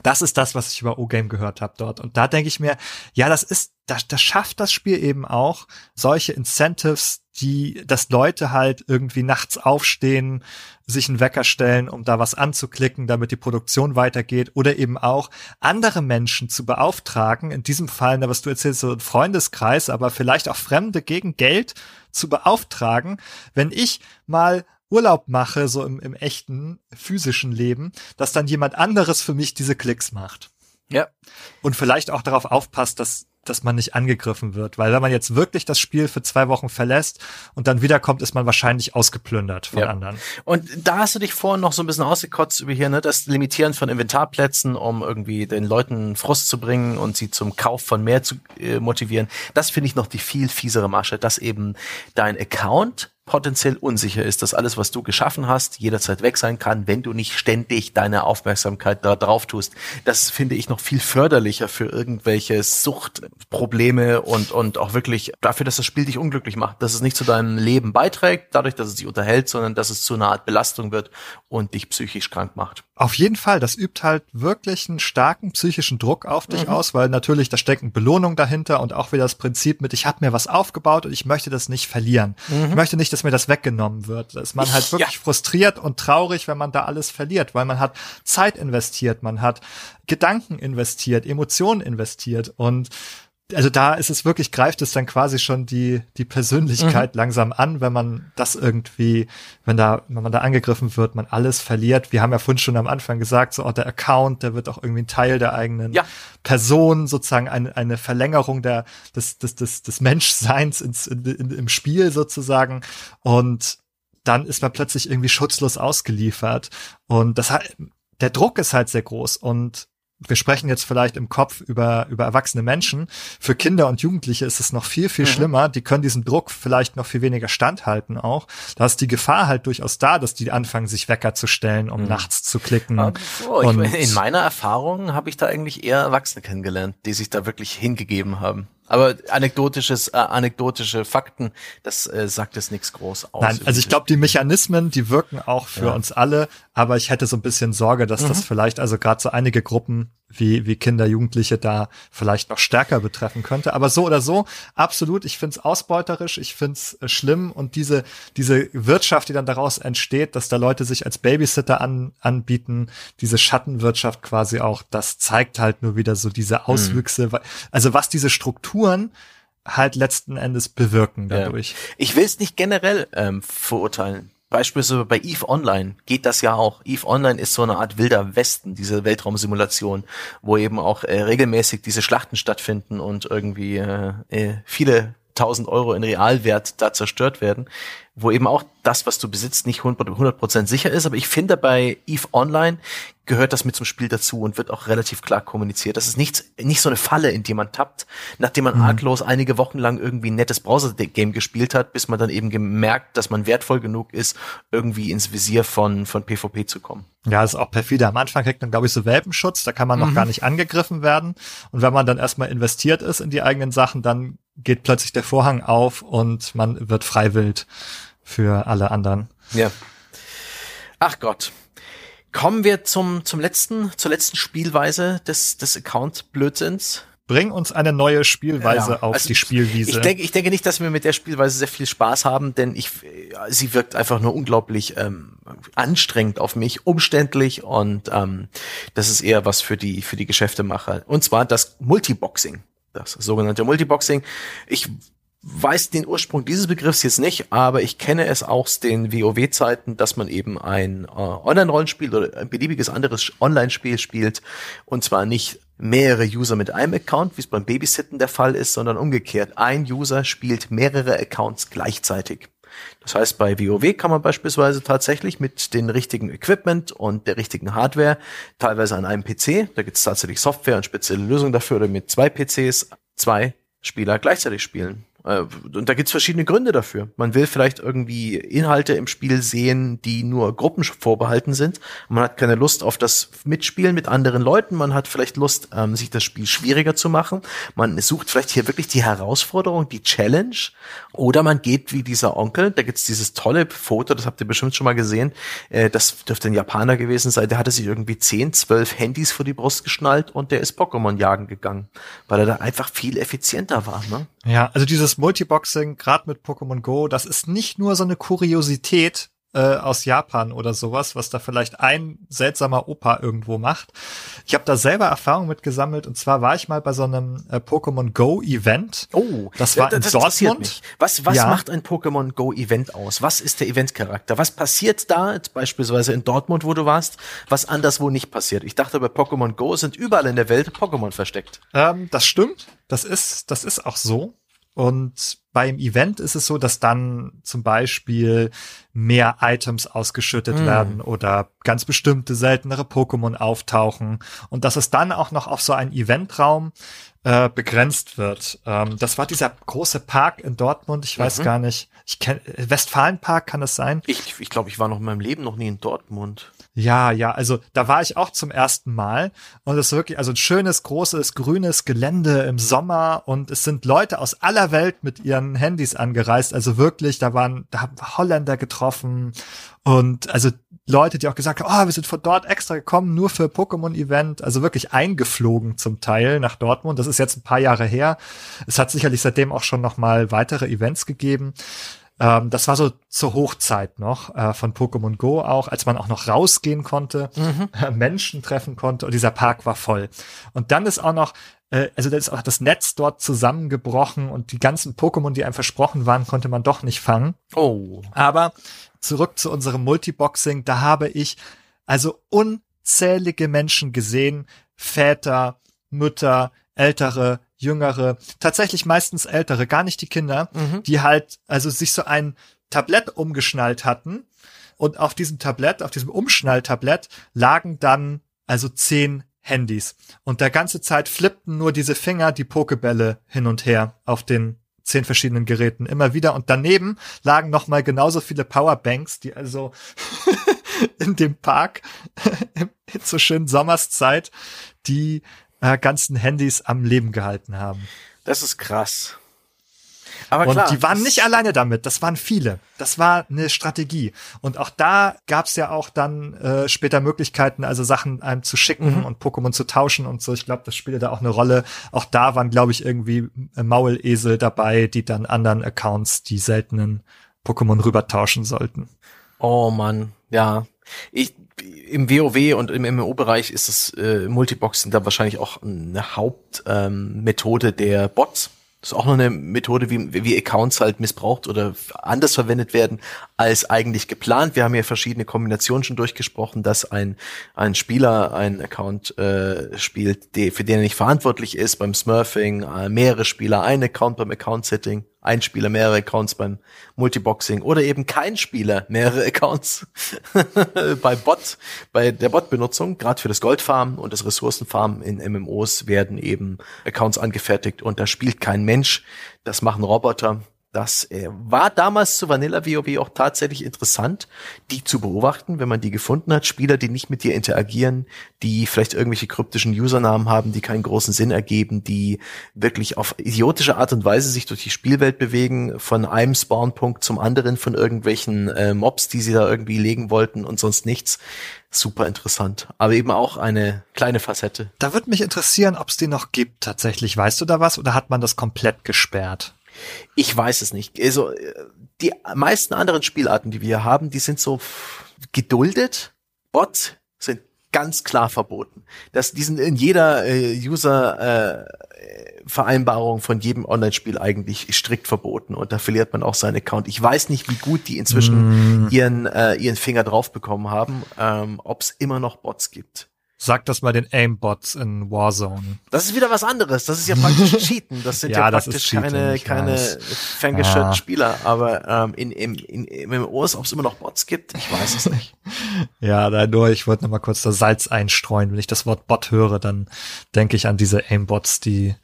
Das ist das, was ich über O-Game gehört habe dort. Und da denke ich mir, ja, das ist, das, das schafft das Spiel eben auch, solche Incentives, die, dass Leute halt irgendwie nachts aufstehen, sich einen Wecker stellen, um da was anzuklicken, damit die Produktion weitergeht, oder eben auch andere Menschen zu beauftragen, in diesem Fall, was du erzählst, so ein Freundeskreis, aber vielleicht auch Fremde gegen Geld zu beauftragen, wenn ich mal Urlaub mache, so im, im echten physischen Leben, dass dann jemand anderes für mich diese Klicks macht. Ja. Und vielleicht auch darauf aufpasst, dass dass man nicht angegriffen wird. Weil wenn man jetzt wirklich das Spiel für zwei Wochen verlässt und dann wiederkommt, ist man wahrscheinlich ausgeplündert von ja. anderen. Und da hast du dich vorhin noch so ein bisschen ausgekotzt über hier, ne, das Limitieren von Inventarplätzen, um irgendwie den Leuten Frust zu bringen und sie zum Kauf von mehr zu äh, motivieren. Das finde ich noch die viel fiesere Masche, dass eben dein Account potenziell unsicher ist, dass alles, was du geschaffen hast, jederzeit weg sein kann, wenn du nicht ständig deine Aufmerksamkeit da drauf tust. Das finde ich noch viel förderlicher für irgendwelche Suchtprobleme und, und auch wirklich dafür, dass das Spiel dich unglücklich macht, dass es nicht zu deinem Leben beiträgt, dadurch, dass es dich unterhält, sondern dass es zu einer Art Belastung wird und dich psychisch krank macht. Auf jeden Fall, das übt halt wirklich einen starken psychischen Druck auf dich mhm. aus, weil natürlich da stecken Belohnung dahinter und auch wieder das Prinzip mit, ich habe mir was aufgebaut und ich möchte das nicht verlieren. Mhm. Ich möchte nicht, dass mir das weggenommen wird. Da ist man halt wirklich ja. frustriert und traurig, wenn man da alles verliert, weil man hat Zeit investiert, man hat Gedanken investiert, Emotionen investiert und also da ist es wirklich, greift es dann quasi schon die, die Persönlichkeit mhm. langsam an, wenn man das irgendwie, wenn da, wenn man da angegriffen wird, man alles verliert. Wir haben ja vorhin schon am Anfang gesagt, so auch der Account, der wird auch irgendwie ein Teil der eigenen ja. Person, sozusagen eine, eine Verlängerung der, des, des, des, des Menschseins ins, in, in, im Spiel sozusagen. Und dann ist man plötzlich irgendwie schutzlos ausgeliefert. Und das hat, der Druck ist halt sehr groß und wir sprechen jetzt vielleicht im Kopf über, über erwachsene Menschen. Für Kinder und Jugendliche ist es noch viel, viel mhm. schlimmer. Die können diesem Druck vielleicht noch viel weniger standhalten auch. Da ist die Gefahr halt durchaus da, dass die anfangen, sich Wecker zu stellen, um mhm. nachts zu klicken. So, und ich, in meiner Erfahrung habe ich da eigentlich eher Erwachsene kennengelernt, die sich da wirklich hingegeben haben. Aber anekdotisches, äh, anekdotische Fakten, das äh, sagt es nichts groß aus. Nein, also ich glaube, die Mechanismen, die wirken auch für ja. uns alle, aber ich hätte so ein bisschen Sorge, dass mhm. das vielleicht also gerade so einige Gruppen wie, wie Kinder, Jugendliche da vielleicht noch stärker betreffen könnte. Aber so oder so, absolut, ich find's ausbeuterisch, ich find's äh, schlimm und diese, diese Wirtschaft, die dann daraus entsteht, dass da Leute sich als Babysitter an, anbieten, diese Schattenwirtschaft quasi auch, das zeigt halt nur wieder so diese mhm. Auswüchse, mhm. also was diese Strukturen halt letzten Endes bewirken dadurch. Ja. Ich will es nicht generell ähm, verurteilen beispielsweise bei EVE Online geht das ja auch. EVE Online ist so eine Art wilder Westen, diese Weltraumsimulation, wo eben auch äh, regelmäßig diese Schlachten stattfinden und irgendwie äh, äh viele tausend Euro in Realwert da zerstört werden wo eben auch das, was du besitzt, nicht 100% sicher ist. Aber ich finde, bei EVE Online gehört das mit zum Spiel dazu und wird auch relativ klar kommuniziert. Das ist nichts, nicht so eine Falle, in die man tappt, nachdem man mhm. arglos einige Wochen lang irgendwie ein nettes Browser-Game gespielt hat, bis man dann eben gemerkt, dass man wertvoll genug ist, irgendwie ins Visier von, von PvP zu kommen. Ja, ist auch perfide. Am Anfang kriegt man, glaube ich, so Welpenschutz, da kann man noch mhm. gar nicht angegriffen werden. Und wenn man dann erstmal investiert ist in die eigenen Sachen, dann geht plötzlich der Vorhang auf und man wird freiwillig für alle anderen. Ja. Ach Gott. Kommen wir zum, zum letzten, zur letzten Spielweise des, des Account-Blödsinns. Bring uns eine neue Spielweise ja, auf also die Spielwiese. Ich denke, ich denke nicht, dass wir mit der Spielweise sehr viel Spaß haben, denn ich, sie wirkt einfach nur unglaublich ähm, anstrengend auf mich, umständlich und ähm, das ist eher was für die für die Geschäftemacher. Und zwar das Multiboxing, das sogenannte Multiboxing. Ich weiß den Ursprung dieses Begriffs jetzt nicht, aber ich kenne es aus den WoW-Zeiten, dass man eben ein äh, Online-Rollenspiel oder ein beliebiges anderes Online-Spiel spielt und zwar nicht mehrere User mit einem Account, wie es beim Babysitten der Fall ist, sondern umgekehrt. Ein User spielt mehrere Accounts gleichzeitig. Das heißt, bei WoW kann man beispielsweise tatsächlich mit den richtigen Equipment und der richtigen Hardware, teilweise an einem PC, da gibt es tatsächlich Software und spezielle Lösungen dafür, oder mit zwei PCs zwei Spieler gleichzeitig spielen. Äh, und da gibt's verschiedene Gründe dafür. Man will vielleicht irgendwie Inhalte im Spiel sehen, die nur Gruppen vorbehalten sind. Man hat keine Lust auf das Mitspielen mit anderen Leuten. Man hat vielleicht Lust, ähm, sich das Spiel schwieriger zu machen. Man sucht vielleicht hier wirklich die Herausforderung, die Challenge. Oder man geht wie dieser Onkel. Da gibt's dieses tolle Foto, das habt ihr bestimmt schon mal gesehen. Äh, das dürfte ein Japaner gewesen sein. Der hatte sich irgendwie 10, 12 Handys vor die Brust geschnallt und der ist Pokémon jagen gegangen, weil er da einfach viel effizienter war. Ne? Ja, also dieses Multiboxing, gerade mit Pokémon Go, das ist nicht nur so eine Kuriosität äh, aus Japan oder sowas, was da vielleicht ein seltsamer Opa irgendwo macht. Ich habe da selber Erfahrung mit gesammelt und zwar war ich mal bei so einem äh, Pokémon Go Event. Oh, das war das, in Dortmund. Mich. Was was ja. macht ein Pokémon Go Event aus? Was ist der Eventcharakter? Was passiert da beispielsweise in Dortmund, wo du warst, was anderswo nicht passiert? Ich dachte bei Pokémon Go sind überall in der Welt Pokémon versteckt. Ähm, das stimmt. Das ist, das ist auch so. Und beim Event ist es so, dass dann zum Beispiel mehr Items ausgeschüttet mm. werden oder ganz bestimmte seltenere Pokémon auftauchen und dass es dann auch noch auf so einen Eventraum äh, begrenzt wird. Ähm, das war dieser große Park in Dortmund. Ich weiß mhm. gar nicht. Ich kenne Westfalenpark kann es sein? Ich glaube, ich, glaub, ich war noch in meinem Leben noch nie in Dortmund. Ja, ja, also da war ich auch zum ersten Mal und es ist wirklich also ein schönes großes grünes Gelände im Sommer und es sind Leute aus aller Welt mit ihren Handys angereist, also wirklich, da waren da haben Holländer getroffen und also Leute, die auch gesagt haben, oh, wir sind von dort extra gekommen, nur für Pokémon-Event, also wirklich eingeflogen zum Teil nach Dortmund. Das ist jetzt ein paar Jahre her. Es hat sicherlich seitdem auch schon noch mal weitere Events gegeben. Ähm, das war so zur Hochzeit noch äh, von Pokémon Go auch, als man auch noch rausgehen konnte, mhm. äh, Menschen treffen konnte und dieser Park war voll. Und dann ist auch noch äh, also da ist auch das Netz dort zusammengebrochen und die ganzen Pokémon, die einem versprochen waren, konnte man doch nicht fangen. Oh. Aber zurück zu unserem Multiboxing, da habe ich also unzählige Menschen gesehen, Väter, Mütter, ältere, jüngere, tatsächlich meistens ältere, gar nicht die Kinder, mhm. die halt also sich so ein Tablett umgeschnallt hatten. Und auf diesem Tablett, auf diesem Umschnalltablett lagen dann also zehn Handys. Und der ganze Zeit flippten nur diese Finger die Pokebälle hin und her auf den zehn verschiedenen Geräten immer wieder. Und daneben lagen noch mal genauso viele Powerbanks, die also [LAUGHS] in dem Park [LAUGHS] in so schönen Sommerszeit die äh, ganzen Handys am Leben gehalten haben. Das ist krass. Aber und klar, die waren nicht alleine damit, das waren viele. Das war eine Strategie. Und auch da gab es ja auch dann äh, später Möglichkeiten, also Sachen einem zu schicken mhm. und Pokémon zu tauschen und so. Ich glaube, das spielte da auch eine Rolle. Auch da waren, glaube ich, irgendwie äh, Maulesel dabei, die dann anderen Accounts die seltenen Pokémon rübertauschen sollten. Oh Mann, ja. Ich, im WoW und im MMO-Bereich ist das äh, Multiboxen da wahrscheinlich auch eine Hauptmethode ähm, der Bots. Das ist auch noch eine Methode, wie, wie Accounts halt missbraucht oder anders verwendet werden als eigentlich geplant. Wir haben ja verschiedene Kombinationen schon durchgesprochen, dass ein, ein Spieler einen Account äh, spielt, die, für den er nicht verantwortlich ist beim Smurfing, äh, mehrere Spieler ein Account beim Account-Setting ein Spieler mehrere Accounts beim Multiboxing oder eben kein Spieler mehrere Accounts [LAUGHS] bei Bot, bei der Bot-Benutzung, gerade für das Goldfarmen und das Ressourcenfarmen in MMOs werden eben Accounts angefertigt und da spielt kein Mensch, das machen Roboter das äh, war damals zu Vanilla WoW auch tatsächlich interessant, die zu beobachten, wenn man die gefunden hat. Spieler, die nicht mit dir interagieren, die vielleicht irgendwelche kryptischen Usernamen haben, die keinen großen Sinn ergeben, die wirklich auf idiotische Art und Weise sich durch die Spielwelt bewegen, von einem Spawnpunkt zum anderen, von irgendwelchen äh, Mobs, die sie da irgendwie legen wollten und sonst nichts. Super interessant, aber eben auch eine kleine Facette. Da würde mich interessieren, ob es die noch gibt tatsächlich. Weißt du da was oder hat man das komplett gesperrt? Ich weiß es nicht. Also die meisten anderen Spielarten, die wir haben, die sind so geduldet. Bots sind ganz klar verboten. Das, die sind in jeder äh, User äh, von jedem Online-Spiel eigentlich strikt verboten und da verliert man auch seinen Account. Ich weiß nicht, wie gut die inzwischen mm. ihren äh, ihren Finger drauf bekommen haben, ähm, ob es immer noch Bots gibt. Sag das mal den Aimbots in Warzone. Das ist wieder was anderes. Das ist ja praktisch [LAUGHS] Cheaten. Das sind ja, ja praktisch keine, keine ferngeschirrten ah. Spieler. Aber ähm, in, in, in, in MMOs, ob es immer noch Bots gibt, ich weiß es nicht. [LAUGHS] ja, da nur, ich wollte noch mal kurz das Salz einstreuen. Wenn ich das Wort Bot höre, dann denke ich an diese Aimbots, die,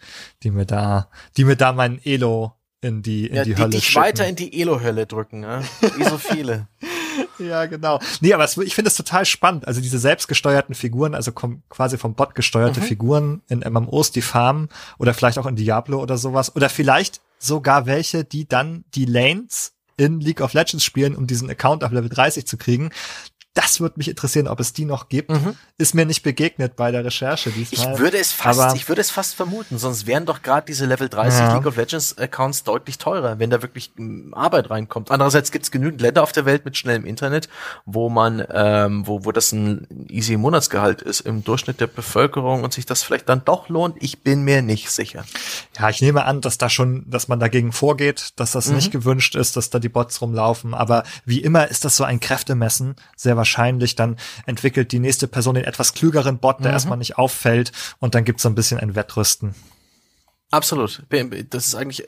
die mir da, die mir da mein Elo in die, in ja, die, die Hölle dich schicken. weiter in die Elo-Hölle drücken, ne? Wie so viele. [LAUGHS] ja, genau. Nee, aber es, ich finde es total spannend. Also diese selbstgesteuerten Figuren, also quasi vom Bot gesteuerte mhm. Figuren in MMOs, die farmen oder vielleicht auch in Diablo oder sowas. Oder vielleicht sogar welche, die dann die Lanes in League of Legends spielen, um diesen Account auf Level 30 zu kriegen das würde mich interessieren, ob es die noch gibt. Mhm. Ist mir nicht begegnet bei der Recherche diesmal. Ich würde es fast, aber, ich würde es fast vermuten, sonst wären doch gerade diese Level 30 ja. League of Legends Accounts deutlich teurer, wenn da wirklich hm, Arbeit reinkommt. Andererseits gibt es genügend Länder auf der Welt mit schnellem Internet, wo man, ähm, wo, wo das ein easy Monatsgehalt ist im Durchschnitt der Bevölkerung und sich das vielleicht dann doch lohnt. Ich bin mir nicht sicher. Ja, ich nehme an, dass da schon, dass man dagegen vorgeht, dass das mhm. nicht gewünscht ist, dass da die Bots rumlaufen. Aber wie immer ist das so ein Kräftemessen, sehr wahrscheinlich wahrscheinlich dann entwickelt die nächste Person den etwas klügeren Bot, der mhm. erstmal nicht auffällt und dann gibt's so ein bisschen ein Wettrüsten. Absolut. Das ist eigentlich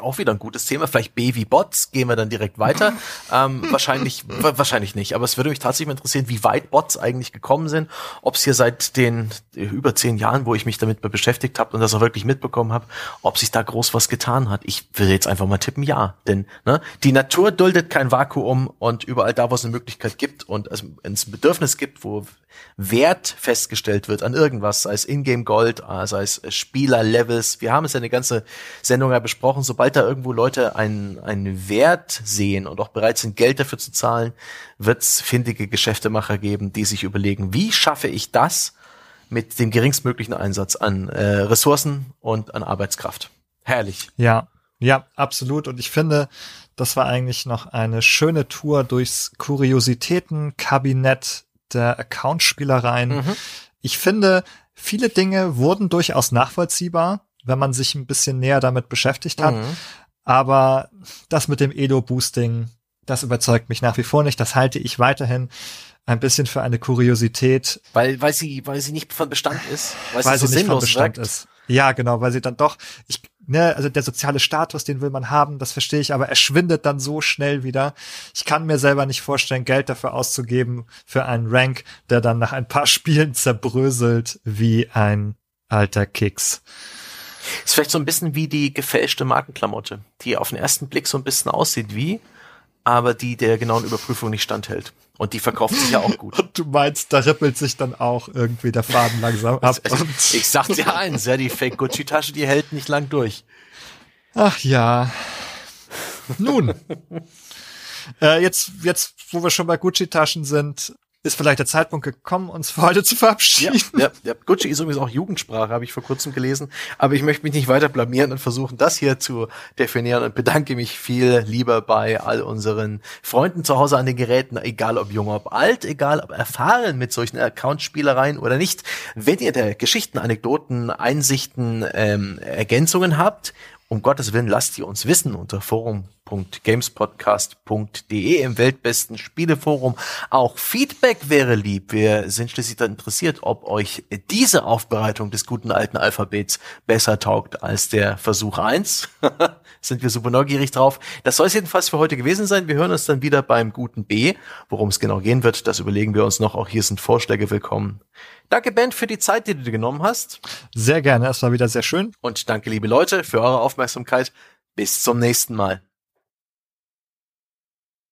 auch wieder ein gutes Thema. Vielleicht B wie Bots, gehen wir dann direkt weiter. [LAUGHS] ähm, wahrscheinlich, wahrscheinlich nicht. Aber es würde mich tatsächlich mal interessieren, wie weit Bots eigentlich gekommen sind. Ob es hier seit den über zehn Jahren, wo ich mich damit beschäftigt habe und das auch wirklich mitbekommen habe, ob sich da groß was getan hat. Ich würde jetzt einfach mal tippen, ja. Denn ne, die Natur duldet kein Vakuum und überall da, wo es eine Möglichkeit gibt und es ein Bedürfnis gibt, wo Wert festgestellt wird an irgendwas, sei es Ingame Gold, äh, sei es Spielerlevels. Wir haben es ja eine ganze Sendung ja besprochen. Sobald da irgendwo Leute einen, einen Wert sehen und auch bereit sind, Geld dafür zu zahlen, wird es findige Geschäftemacher geben, die sich überlegen, wie schaffe ich das mit dem geringstmöglichen Einsatz an äh, Ressourcen und an Arbeitskraft. Herrlich. Ja, ja, absolut. Und ich finde, das war eigentlich noch eine schöne Tour durchs Kuriositätenkabinett der Account-Spielereien. Mhm. Ich finde, viele Dinge wurden durchaus nachvollziehbar, wenn man sich ein bisschen näher damit beschäftigt hat. Mhm. Aber das mit dem Edo-Boosting, das überzeugt mich nach wie vor nicht. Das halte ich weiterhin ein bisschen für eine Kuriosität. Weil, weil sie, weil sie nicht von Bestand ist. Weil, weil sie, so nicht von Bestand wirkt. ist. Ja, genau, weil sie dann doch, ich, ne, also der soziale Status, den will man haben, das verstehe ich, aber er schwindet dann so schnell wieder. Ich kann mir selber nicht vorstellen, Geld dafür auszugeben für einen Rank, der dann nach ein paar [LAUGHS] Spielen zerbröselt wie ein alter Kicks. Ist vielleicht so ein bisschen wie die gefälschte Markenklamotte, die auf den ersten Blick so ein bisschen aussieht wie, aber die der genauen Überprüfung nicht standhält. Und die verkauft sich ja auch gut. Und [LAUGHS] du meinst, da rippelt sich dann auch irgendwie der Faden langsam ab. ich sag dir eins, ja, die Fake Gucci Tasche, die hält nicht lang durch. Ach ja. Nun. [LAUGHS] äh, jetzt, jetzt, wo wir schon bei Gucci Taschen sind, ist vielleicht der Zeitpunkt gekommen, uns für heute zu verabschieden. Ja, ja, ja. Gucci ist übrigens auch Jugendsprache, habe ich vor kurzem gelesen. Aber ich möchte mich nicht weiter blamieren und versuchen, das hier zu definieren und bedanke mich viel lieber bei all unseren Freunden zu Hause an den Geräten, egal ob jung, ob alt, egal ob erfahren mit solchen Account-Spielereien oder nicht. Wenn ihr der Geschichten, Anekdoten, Einsichten, ähm, Ergänzungen habt um Gottes Willen lasst ihr uns wissen unter forum.gamespodcast.de im weltbesten Spieleforum. Auch Feedback wäre lieb. Wir sind schließlich dann interessiert, ob euch diese Aufbereitung des guten alten Alphabets besser taugt als der Versuch eins. [LAUGHS] sind wir super neugierig drauf. Das soll es jedenfalls für heute gewesen sein. Wir hören uns dann wieder beim guten B. Worum es genau gehen wird, das überlegen wir uns noch. Auch hier sind Vorschläge willkommen. Danke, Ben, für die Zeit, die du dir genommen hast. Sehr gerne, es war wieder sehr schön. Und danke, liebe Leute, für eure Aufmerksamkeit. Bis zum nächsten Mal.